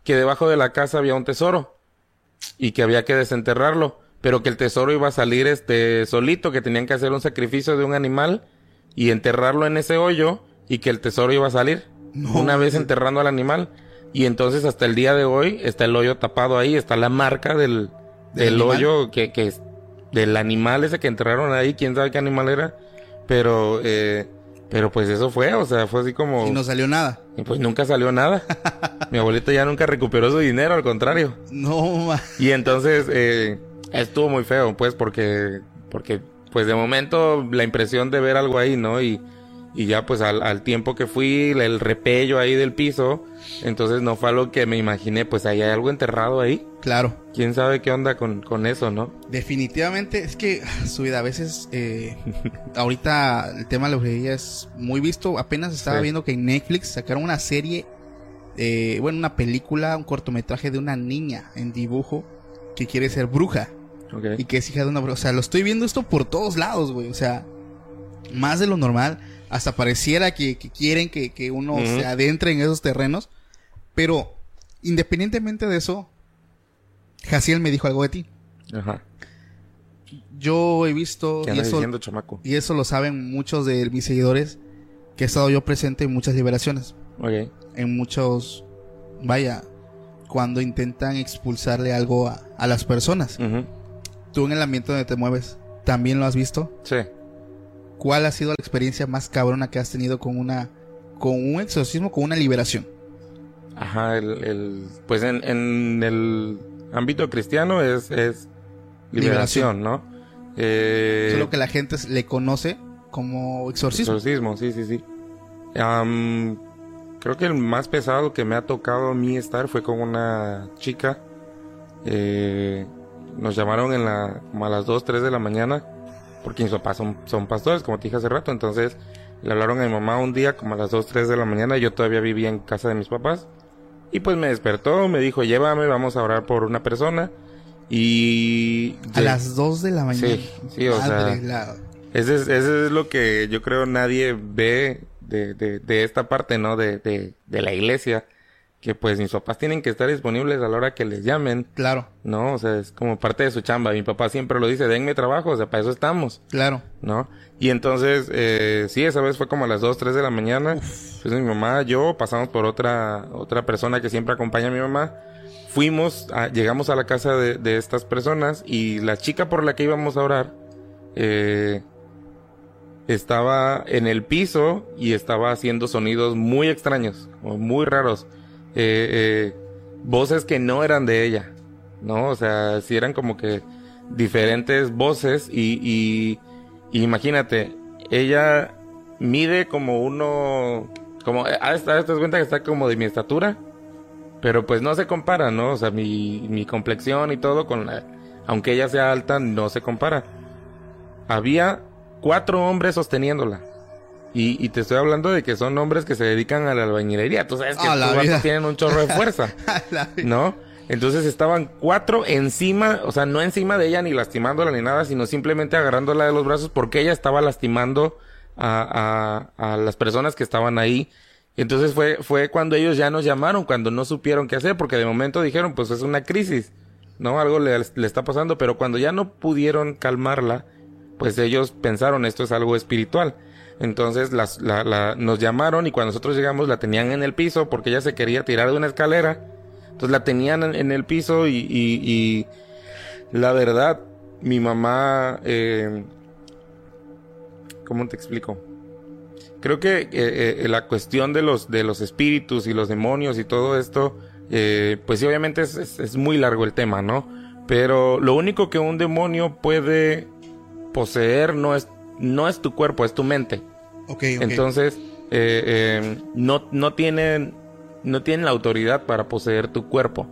que debajo de la casa había un tesoro y que había que desenterrarlo, pero que el tesoro iba a salir este solito, que tenían que hacer un sacrificio de un animal y enterrarlo en ese hoyo y que el tesoro iba a salir No, una vez enterrando al animal. Y entonces hasta el día de hoy está el hoyo tapado ahí, está la marca del, ¿Del hoyo que, que es del animal ese que enterraron ahí, quién sabe qué animal era, pero eh, pero pues eso fue, o sea, fue así como Y no salió nada. y pues nunca salió nada. Mi abuelita ya nunca recuperó su dinero, al contrario. No, ma. Y entonces eh, estuvo muy feo, pues, porque, porque, pues de momento la impresión de ver algo ahí, ¿no? Y, y ya pues al, al tiempo que fui, el repello ahí del piso, entonces no fue algo que me imaginé, pues ahí hay algo enterrado ahí. Claro. ¿Quién sabe qué onda con, con eso, no? Definitivamente, es que ah, su vida a veces, eh, ahorita el tema de la brujería es muy visto. Apenas estaba Sí. viendo que en Netflix sacaron una serie, eh, bueno, una película, un cortometraje de una niña en dibujo que quiere ser bruja Ok. y que es hija de una bruja. O sea, lo estoy viendo esto por todos lados, güey. O sea, más de lo normal. Hasta pareciera que, que quieren que, que uno se adentre en esos terrenos. Pero, independientemente de eso, Jaciel me dijo algo de ti. Ajá. Yo he visto, ¿Qué y eso, diciendo, y eso lo saben muchos de mis seguidores, que he estado yo presente en muchas liberaciones, Ok. en muchos, vaya, cuando intentan expulsarle algo a, a las personas. Ujú. Tú en el ambiente donde te mueves, ¿también lo has visto? Sí. ¿Cuál ha sido la experiencia más cabrona que has tenido con una, con un exorcismo, con una liberación? Ajá, el, el- pues en, en el ámbito cristiano es, es liberación, ¿no? Eh, Solo que la gente le conoce como exorcismo. exorcismo, sí, sí, sí. Creo que el más pesado que me ha tocado a mí estar fue con una chica. Eh, nos llamaron en la, como a las 2, 3 de la mañana, porque mis papás son, son pastores, como te dije hace rato, entonces le hablaron a mi mamá un día como a las 2, 3 de la mañana, yo todavía vivía en casa de mis papás, y pues me despertó, me dijo, llévame, vamos a orar por una persona, y... A las 2 de la mañana. Sí, sí, o sea, la- ese es, ese es lo que yo creo nadie ve de, de, de esta parte, ¿no? De, de, de la iglesia. Que pues mis papás tienen que estar disponibles a la hora que les llamen, Claro, ¿no? O sea, es como parte de su chamba. Mi papá siempre lo dice, denme trabajo, o sea, para eso estamos, claro. ¿no? Y entonces, eh, sí, esa vez fue como a las 2, 3 de la mañana. Pues mi mamá, yo, pasamos por otra, otra persona que siempre acompaña a mi mamá. Fuimos, a- llegamos a la casa de, de estas personas y la chica por la que íbamos a orar, eh, estaba en el piso y estaba haciendo sonidos muy extraños, muy raros. Eh, eh, voces que no eran de ella, ¿no? O sea, sí eran como que diferentes voces y, y, imagínate, ella mide como uno, como, ah, ¿te das cuenta que está como de mi estatura? Pero pues no se compara, ¿no? O sea, mi, mi complexión y todo con la, aunque ella sea alta, no se compara. Había cuatro hombres sosteniéndola. Y, y te estoy hablando de que son hombres que se dedican a la albañilería. Tú sabes que estos vatos tienen un chorro de fuerza. ¿no? Entonces estaban cuatro encima, o sea, no encima de ella ni lastimándola ni nada, sino simplemente agarrándola de los brazos porque ella estaba lastimando a, a, a las personas que estaban ahí. Entonces fue, fue cuando ellos ya nos llamaron, cuando no supieron qué hacer, porque de momento dijeron, pues es una crisis, ¿no? Algo le, le está pasando, pero cuando ya no pudieron calmarla, pues ellos pensaron, esto es algo espiritual. Entonces nos llamaron y cuando nosotros llegamos la tenían en el piso porque ella se quería tirar de una escalera. Entonces la tenían en, en el piso y, y, y la verdad, mi mamá, eh, ¿cómo te explico? Creo que eh, eh, la cuestión de los, de los espíritus y los demonios y todo esto, eh, pues sí, obviamente es, es, es muy largo el tema, ¿no? Pero lo único que un demonio puede poseer no es, no es tu cuerpo, es tu mente. Ok, ok. Entonces, eh, eh, no, no tienen, no tienen la autoridad para poseer tu cuerpo.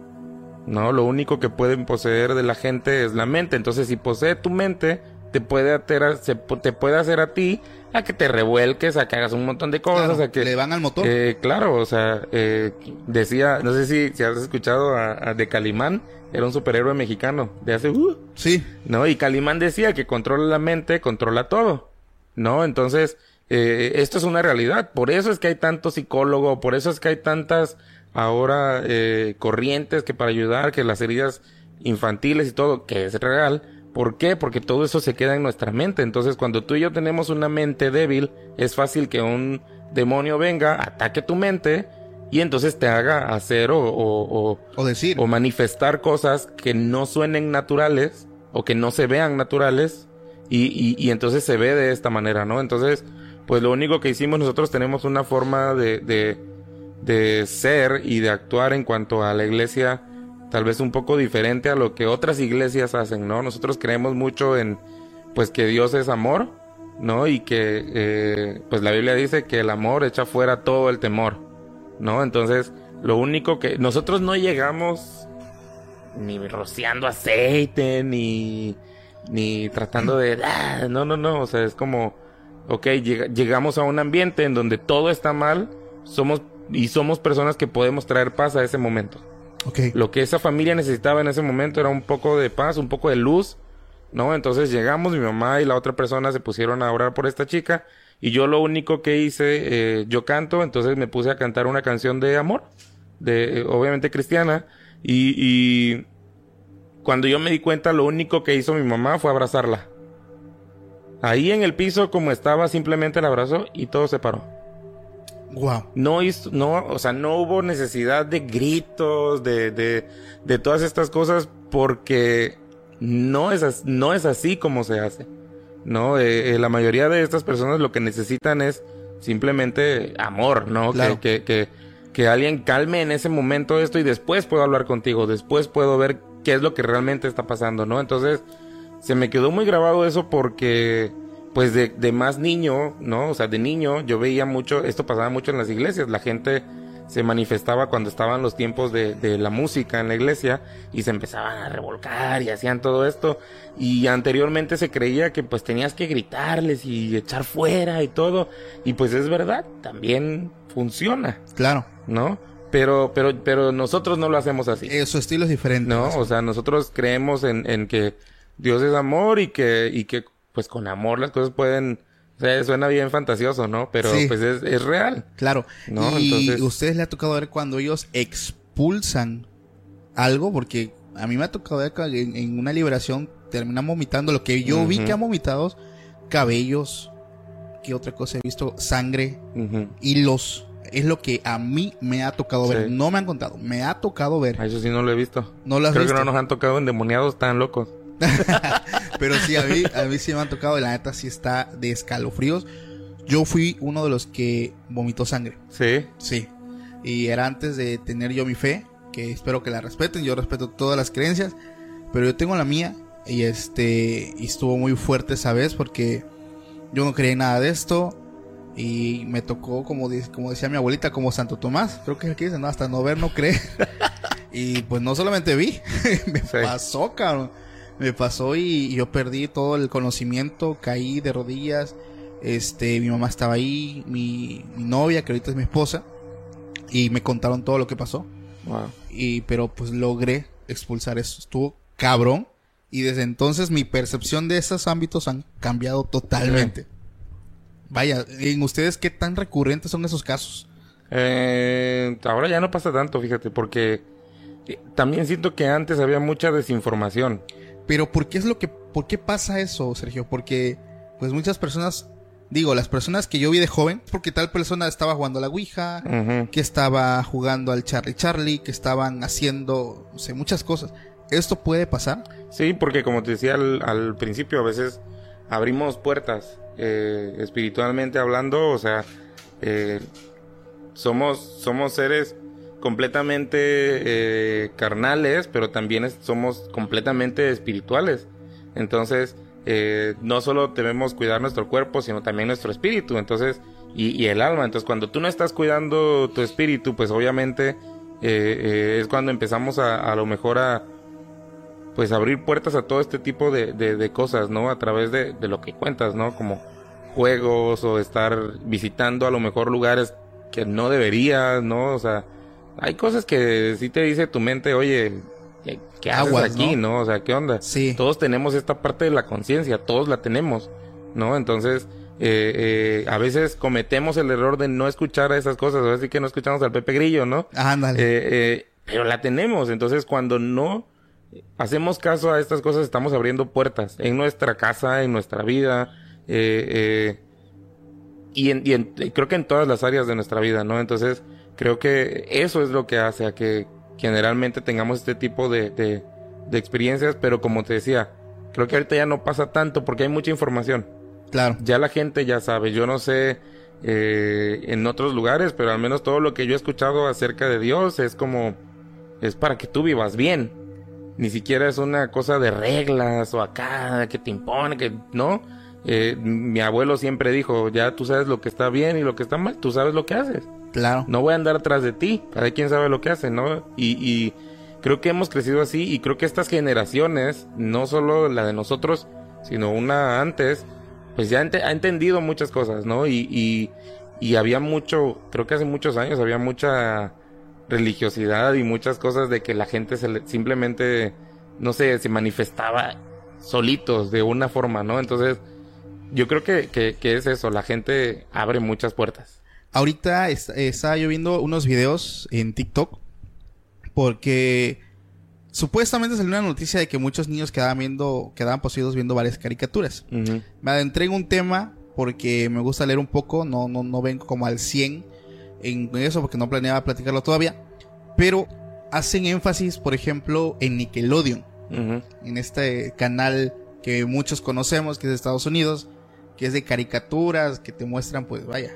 No, lo único que pueden poseer de la gente es la mente. Entonces, si posee tu mente, te puede, ater- se te puede hacer a ti a que te revuelques, a que hagas un montón de cosas, Claro, a que le van al motor. eh, claro, o sea, eh, decía, no sé si, si has escuchado a, a de Calimán, era un superhéroe mexicano de hace uh, sí. ¿no? Y Calimán decía que controla la mente, controla todo, ¿no? Entonces, eh, esto es una realidad. Por eso es que hay tanto psicólogo, por eso es que hay tantas ahora eh, corrientes que para ayudar, que las heridas infantiles y todo, que es real. ¿Por qué? Porque todo eso se queda en nuestra mente. Entonces, cuando tú y yo tenemos una mente débil, es fácil que un demonio venga, ataque tu mente y entonces te haga hacer o, o- o- O decir. o manifestar cosas que no suenen naturales o que no se vean naturales y, y, y entonces se ve de esta manera, ¿no? Entonces, pues lo único que hicimos nosotros tenemos una forma de, de, de ser y de actuar en cuanto a la iglesia tal vez un poco diferente a lo que otras iglesias hacen, ¿no? Nosotros creemos mucho en pues que Dios es amor, ¿no? Y que eh, pues la Biblia dice que el amor echa fuera todo el temor, ¿no? Entonces, lo único que nosotros no llegamos ni rociando aceite, ni, ni tratando de, "Ah", no, no, no, o sea, es como, ok, llega- llegamos a un ambiente en donde todo está mal, somos, y somos personas que podemos traer paz a ese momento. Ok. Lo que esa familia necesitaba en ese momento era un poco de paz, un poco de luz, ¿no? Entonces llegamos, mi mamá y la otra persona se pusieron a orar por esta chica y yo lo único que hice, eh, yo canto, entonces me puse a cantar una canción de amor, de eh, obviamente cristiana y, y cuando yo me di cuenta lo único que hizo mi mamá fue abrazarla. Ahí en el piso como estaba simplemente la abrazó y todo se paró. Wow. No hizo, no, o sea, no hubo necesidad de gritos, de, de, de todas estas cosas, porque no es, no es así como se hace. No, Eh, eh, la mayoría de estas personas lo que necesitan es simplemente amor, ¿no? Claro. Que, que, que, que alguien calme en ese momento esto y después puedo hablar contigo, después puedo ver qué es lo que realmente está pasando, ¿no? Entonces, se me quedó muy grabado eso porque, pues de, de más niño, ¿no? O sea, de niño yo veía mucho, esto pasaba mucho en las iglesias, la gente se manifestaba cuando estaban los tiempos de, de la música en la iglesia y se empezaban a revolcar y hacían todo esto y anteriormente se creía que pues tenías que gritarles y echar fuera y todo y pues es verdad, también funciona, Claro. ¿no? Pero, pero, pero nosotros no lo hacemos así. Eh, su estilo es diferente. No, o sea, nosotros creemos en, en que Dios es amor y que, y que pues con amor las cosas pueden, o sea, suena bien fantasioso, ¿no? Pero Sí. pues es, es real. Claro. No, y entonces- ustedes le ha tocado ver cuando ellos expulsan algo, porque a mí me ha tocado ver que en, en una liberación terminan vomitando lo que yo vi que han vomitado, cabellos, ¿qué otra cosa he visto? Sangre, Ujú. hilos. Es lo que a mí me ha tocado ver. Sí. No me han contado, me ha tocado ver. A Eso sí no lo he visto. ¿No lo has Creo visto? que no nos han tocado endemoniados tan locos. Pero sí, a mí, a mí sí me han tocado y la neta sí está de escalofríos. Yo fui uno de los que vomitó sangre. Sí. Sí. Y era antes de tener yo mi fe, que espero que la respeten. Yo respeto todas las creencias, pero yo tengo la mía. Y este, y estuvo muy fuerte esa vez porque yo no creía en nada de esto. Y me tocó, como, como decía mi abuelita, como Santo Tomás. Creo que es el que dice, no, hasta no ver, no creer. y pues no solamente vi, me Sí. pasó, cabrón. Me pasó y, y yo perdí todo el conocimiento, caí de rodillas. Este, mi mamá estaba ahí, mi, mi novia, que ahorita es mi esposa, y me contaron todo lo que pasó. Wow. Y, pero pues logré expulsar eso. Estuvo cabrón. Y desde entonces mi percepción de esos ámbitos han cambiado totalmente. Vaya, en ustedes qué tan recurrentes son esos casos. Eh, ahora ya no pasa tanto, fíjate, porque eh, también siento que antes había mucha desinformación. Pero ¿por qué es lo que, por qué pasa eso, Sergio? Porque, pues muchas personas, digo, las personas que yo vi de joven, porque tal persona estaba jugando a la Ouija, que estaba jugando al Charlie Charlie, que estaban haciendo, no sé, muchas cosas. ¿Esto puede pasar? Sí, porque como te decía al, al principio, a veces abrimos puertas eh, espiritualmente hablando, o sea, eh, somos, somos seres completamente eh, carnales, pero también somos completamente espirituales. Entonces, eh, no solo debemos cuidar nuestro cuerpo, sino también nuestro espíritu, entonces, y, el alma. Entonces, cuando tú no estás cuidando tu espíritu, pues obviamente eh, es cuando empezamos a, a lo mejor a, pues abrir puertas a todo este tipo de, de- de cosas, ¿no? A través de, de lo que cuentas, ¿no? Como juegos o estar visitando a lo mejor lugares que no deberías, ¿no? O sea, hay cosas que sí te dice tu mente, oye, ¿qué, qué haces Aguas, aquí, ¿no? ¿no? O sea, ¿qué onda? Sí. Todos tenemos esta parte de la conciencia, todos la tenemos, ¿no? Entonces, eh, eh, a veces cometemos el error de no escuchar a esas cosas, así que no escuchamos al Pepe Grillo, ¿no? Ándale. Eh, eh, pero la tenemos, entonces cuando no hacemos caso a estas cosas estamos abriendo puertas en nuestra casa, en nuestra vida, eh, eh, y, en, y en- y creo que en todas las áreas de nuestra vida, ¿no? Entonces creo que eso es lo que hace a que generalmente tengamos este tipo de, de, de experiencias, pero como te decía, creo que ahorita ya no pasa tanto porque hay mucha información claro. ya la gente ya sabe. Yo no sé eh, en otros lugares, pero al menos todo lo que yo he escuchado acerca de Dios es como es para que tú vivas bien. Ni siquiera es una cosa de reglas o acá que te impone, que no. Eh, mi abuelo siempre dijo, ya tú sabes lo que está bien y lo que está mal, tú sabes lo que haces. Claro. No voy a andar atrás de ti, cada quien sabe lo que hace, ¿no? Y, y creo que hemos crecido así y creo que estas generaciones, no solo la de nosotros, sino una antes, pues ya ha entendido muchas cosas, ¿no? Y, y, había mucho, creo que hace muchos años había mucha religiosidad y muchas cosas de que la gente se le- simplemente, no sé, se manifestaba solitos de una forma, ¿no? Entonces, yo creo que es eso, la gente abre muchas puertas. Ahorita es- estaba yo viendo unos videos en TikTok porque supuestamente salió una noticia de que muchos niños quedaban viendo, quedaban poseídos viendo varias caricaturas. Me adentré en un tema porque me gusta leer un poco, no, no, no vengo como al 100 en eso porque no planeaba platicarlo todavía, pero hacen énfasis, por ejemplo, en Nickelodeon, en este canal que muchos conocemos, que es de Estados Unidos, que es de caricaturas, que te muestran, pues vaya.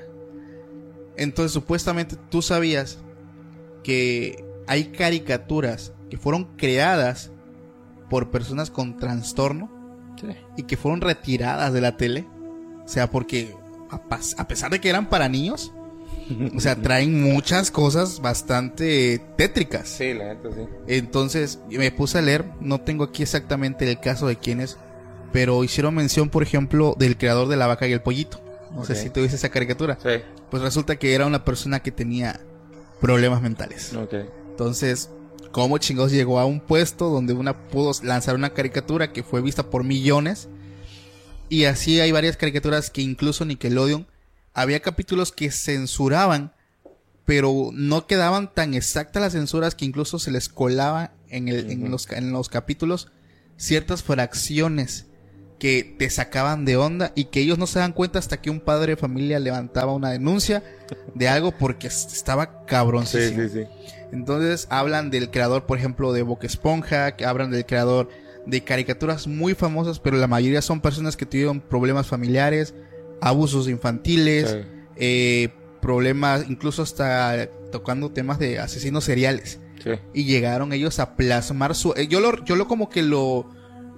Entonces, supuestamente tú sabías que hay caricaturas que fueron creadas por personas con trastorno y que fueron retiradas de la tele. O sea, porque a, pesar de que eran para niños, o sea, traen muchas cosas bastante tétricas. Sí, la neta, sí. Entonces me puse a leer, no tengo aquí exactamente el caso de quién es, pero hicieron mención, por ejemplo, del creador de la vaca y el pollito. No sé si te viste esa caricatura. Sí, Pues resulta que era una persona que tenía problemas mentales. Entonces, ¿cómo chingados llegó a un puesto donde una pudo lanzar una caricatura que fue vista por millones? Y así hay varias caricaturas que incluso Nickelodeon había capítulos que censuraban, pero no quedaban tan exactas las censuras que incluso se les colaba en, el, en, los, ca- en los capítulos ciertas fracciones que te sacaban de onda y que ellos no se dan cuenta hasta que un padre de familia levantaba una denuncia de algo porque estaba cabroncísimo. sí, sí. Entonces hablan del creador, por ejemplo, de Boca Esponja, que hablan del creador de caricaturas muy famosas, pero la mayoría son personas que tuvieron problemas familiares, abusos infantiles, eh, problemas, incluso hasta tocando temas de asesinos seriales. Y llegaron ellos a plasmar su... eh, yo, lo, yo lo como que lo,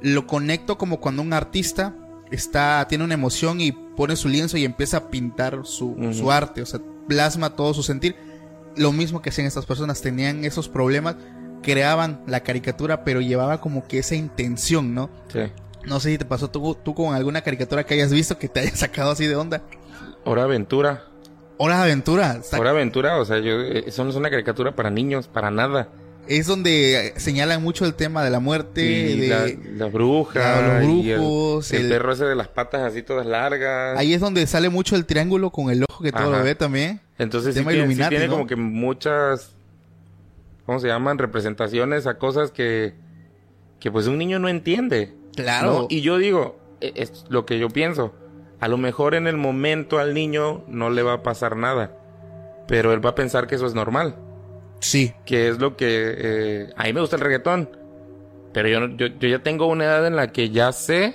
lo conecto como cuando un artista está tiene una emoción y pone su lienzo y empieza a pintar su, su arte, o sea, plasma todo su sentir. Lo mismo que hacían estas personas, tenían esos problemas, creaban la caricatura, pero llevaba como que esa intención, ¿no? Sí. No sé si te pasó tú, tú con alguna caricatura que hayas visto que te haya sacado así de onda. Hora Aventura. Hora de Aventura. Hora Aventura, o sea, yo, eh, eso no es una caricatura para niños, para nada. Es donde señalan mucho el tema de la muerte, Y de... la, la bruja. la- los y el- brujos, el, el- perro ese de las patas así todas largas. Ahí es donde sale mucho el triángulo con el ojo que todo Ajá. lo ve también. Entonces sí tiene, sí tiene ¿no? como que muchas, ¿cómo se llaman? Representaciones a cosas que, que pues un niño no entiende. Claro. ¿no? Y yo digo, e- es lo que yo pienso. A lo mejor en el momento al niño no le va a pasar nada. Pero él va a pensar que eso es normal. Sí, Que es lo que... eh, a mí me gusta el reggaetón. Pero yo, yo, yo ya tengo una edad en la que ya sé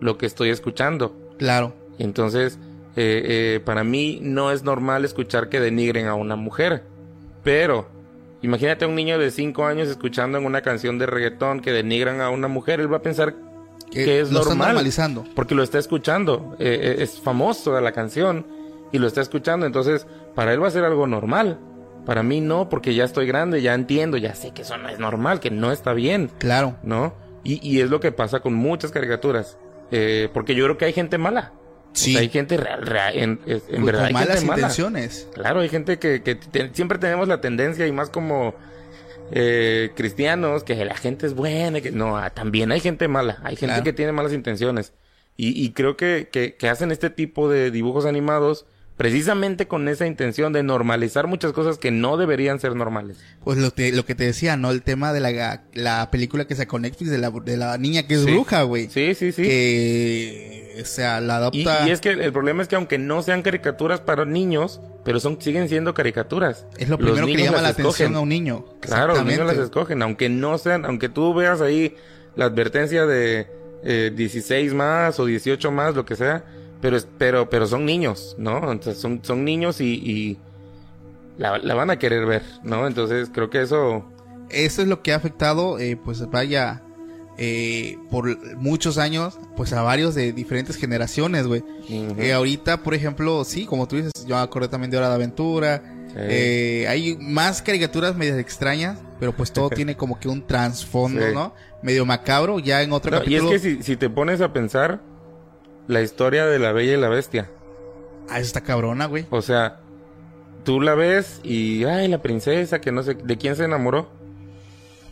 lo que estoy escuchando. claro. Entonces, eh, eh, para mí no es normal escuchar que denigren a una mujer. Pero, imagínate a un niño de 5 años escuchando en una canción de reggaetón que denigran a una mujer. Él va a pensar que es lo normal. normalizando. Porque lo está escuchando. Eh, es famoso la canción y lo está escuchando. Entonces, para él va a ser algo normal. Para mí no, porque ya estoy grande, ya entiendo, ya sé que eso no es normal, que no está bien. Claro. ¿no? Y, y es lo que pasa con muchas caricaturas. Eh, porque yo creo que hay gente mala. O Sí. sea, hay gente real, real- en, en Con verdad hay malas gente mala. intenciones. Claro, hay gente que, que te- siempre tenemos la tendencia y más como eh, cristianos que la gente es buena. Que, no, ah, también hay gente mala. Hay gente Claro. que tiene malas intenciones. Y, y creo que, que, que hacen este tipo de dibujos animados precisamente con esa intención de normalizar muchas cosas que no deberían ser normales. Pues lo, te- lo que te decía, ¿no? El tema de la, la película que sacó Netflix de la, de la niña que es Sí. bruja, güey. Sí, sí, sí. Que, o sea, la adopta... y es que el problema es que aunque no sean caricaturas para niños, pero son siguen siendo caricaturas. Es lo primero que le llama la atención a un niño. Claro, los niños las escogen, aunque no sean, aunque tú veas ahí la advertencia de eh, 16 más o 18 más, lo que sea, pero es- pero pero son niños, ¿no? Entonces son son niños y, y la, la van a querer ver, ¿no? Entonces creo que eso Eso es lo que ha afectado, eh, pues vaya, eh, por muchos años, pues a varios de diferentes generaciones, güey. Eh, ahorita, por ejemplo, sí, como tú dices, yo me acordé también de Hora de Aventura. Sí. Eh, hay más caricaturas medias extrañas, pero pues todo tiene como que un trasfondo, Sí. ¿no? Medio macabro, ya en otro No, y es que si, si te pones a pensar la historia de la Bella y la Bestia, Ah, eso está cabrona, güey. O sea, tú la ves y, ay, la princesa, que no sé, ¿de quién se enamoró?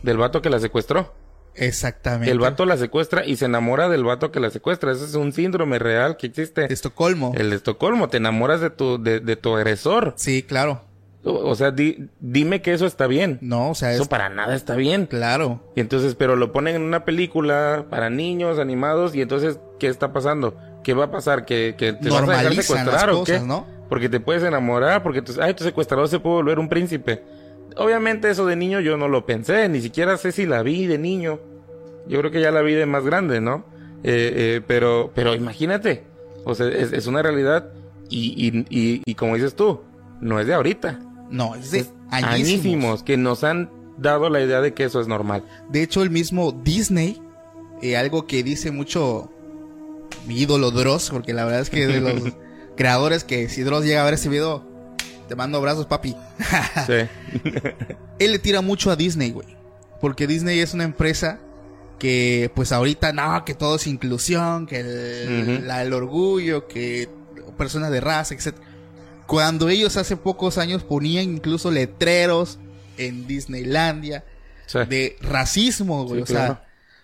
Del vato que la secuestró. Exactamente. El vato la secuestra y se enamora del vato que la secuestra. Ese es un síndrome real que existe. De Estocolmo. El de Estocolmo, te enamoras de tu, de, de tu agresor. Sí, claro. O, sea, di- dime que eso está bien. No, o sea, Eso es para nada está bien. claro. Y entonces, pero lo ponen en una película para niños animados y entonces, ¿qué está pasando? ¿Qué va a pasar? ¿Que, que te vas a dejar Normalizan secuestrar las o qué? ¿no? Porque te puedes enamorar, porque tu, ay, tu secuestrador se puede volver un príncipe. Obviamente eso de niño yo no lo pensé, ni siquiera sé si la vi de niño. Yo creo que ya la vi de más grande, ¿no? Eh, eh, pero, pero imagínate, o sea, es, es una realidad y, y, y, y como dices tú, no es de ahorita. No, es de Es añísimos. añísimos que nos han dado la idea de que eso es normal. De hecho, el mismo Disney, eh, algo que dice mucho mi ídolo Dross, porque la verdad es que de los creadores que si Dross llega a ver ese video, te mando abrazos, papi. Sí. Él le tira mucho a Disney, güey. Porque Disney es una empresa que, pues ahorita, no, que todo es inclusión, que el, la- el orgullo, que personas de raza, etc. Cuando ellos hace pocos años ponían incluso letreros en Disneylandia Sí. de racismo, güey. Sí, o sea,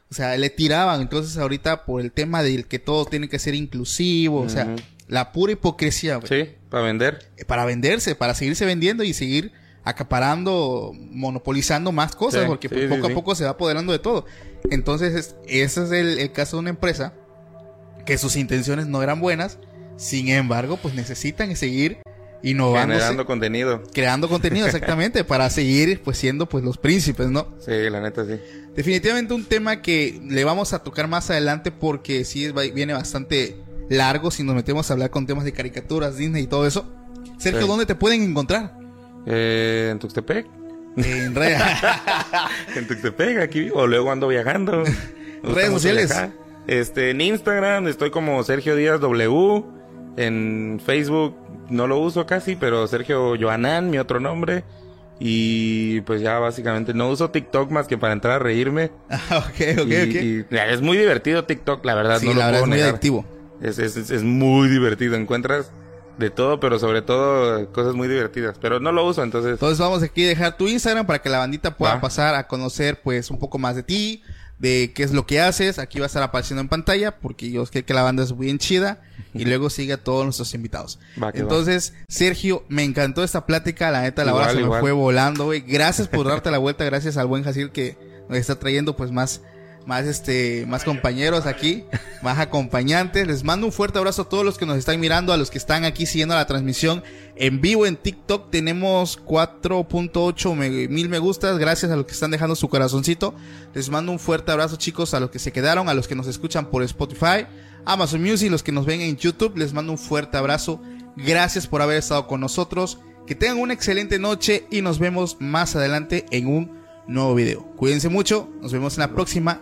o sea, le tiraban. Entonces, ahorita por el tema del que todo tiene que ser inclusivo, o sea, la pura hipocresía, güey. Sí, para vender. Eh, Para venderse, para seguirse vendiendo y seguir acaparando, monopolizando más cosas, Sí, porque pues, sí, poco sí. a poco se va apoderando de todo. Entonces, es- ese es el, el caso de una empresa que sus intenciones no eran buenas, sin embargo, pues necesitan seguir innovándose, Generando contenido. creando contenido exactamente para seguir pues siendo pues los príncipes, ¿no? Sí, la neta sí. Definitivamente un tema que le vamos a tocar más adelante porque sí es- viene bastante largo si nos metemos a hablar con temas de caricaturas, Disney y todo eso. Sergio, Sí. ¿dónde te pueden encontrar? Eh, en Tuxtepec. En redes. En Tuxtepec, aquí. O luego ando viajando. Redes sociales. Este, en Instagram estoy como Sergio Díaz W. En Facebook no lo uso casi, pero Sergio Joanán, mi otro nombre. Y pues ya básicamente no uso TikTok más que para entrar a reírme. Ah, ok, ok, y, ok. y, es muy divertido TikTok, la verdad. sí, no la lo verdad puedo es muy negar. adictivo. Es, es, es- es muy divertido. Encuentras de todo, pero sobre todo cosas muy divertidas. Pero no lo uso, entonces. Entonces vamos aquí a dejar tu Instagram para que la bandita pueda Va. pasar a conocer pues un poco más de ti, de qué es lo que haces. Aquí va a estar apareciendo en pantalla porque yo sé que la banda es bien chida y luego sigue a todos nuestros invitados. Va que va. Entonces, Sergio, me encantó esta plática, la neta la hora Igual, se me fue volando, güey. Gracias por darte la vuelta, gracias al buen Jacir que nos está trayendo pues más más este más compañeros aquí, más acompañantes. Les mando un fuerte abrazo a todos los que nos están mirando, a los que están aquí siguiendo la transmisión en vivo en TikTok. Tenemos 4.8 me- mil me gustas. Gracias a los que están dejando su corazoncito. Les mando un fuerte abrazo, chicos, a los que se quedaron, a los que nos escuchan por Spotify, Amazon Music, los que nos ven en YouTube. Les mando un fuerte abrazo. Gracias por haber estado con nosotros. Que tengan una excelente noche y nos vemos más adelante en un nuevo video. Cuídense mucho. Nos vemos en la próxima.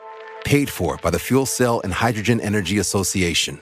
Paid for by the Fuel Cell and Hydrogen Energy Association.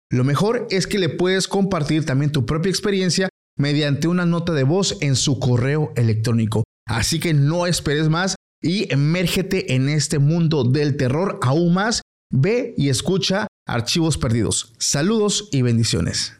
Lo mejor es que le puedes compartir también tu propia experiencia mediante una nota de voz en su correo electrónico. Así que no esperes más y emérgete en este mundo del terror aún más. Ve y escucha Archivos Perdidos. Saludos y bendiciones.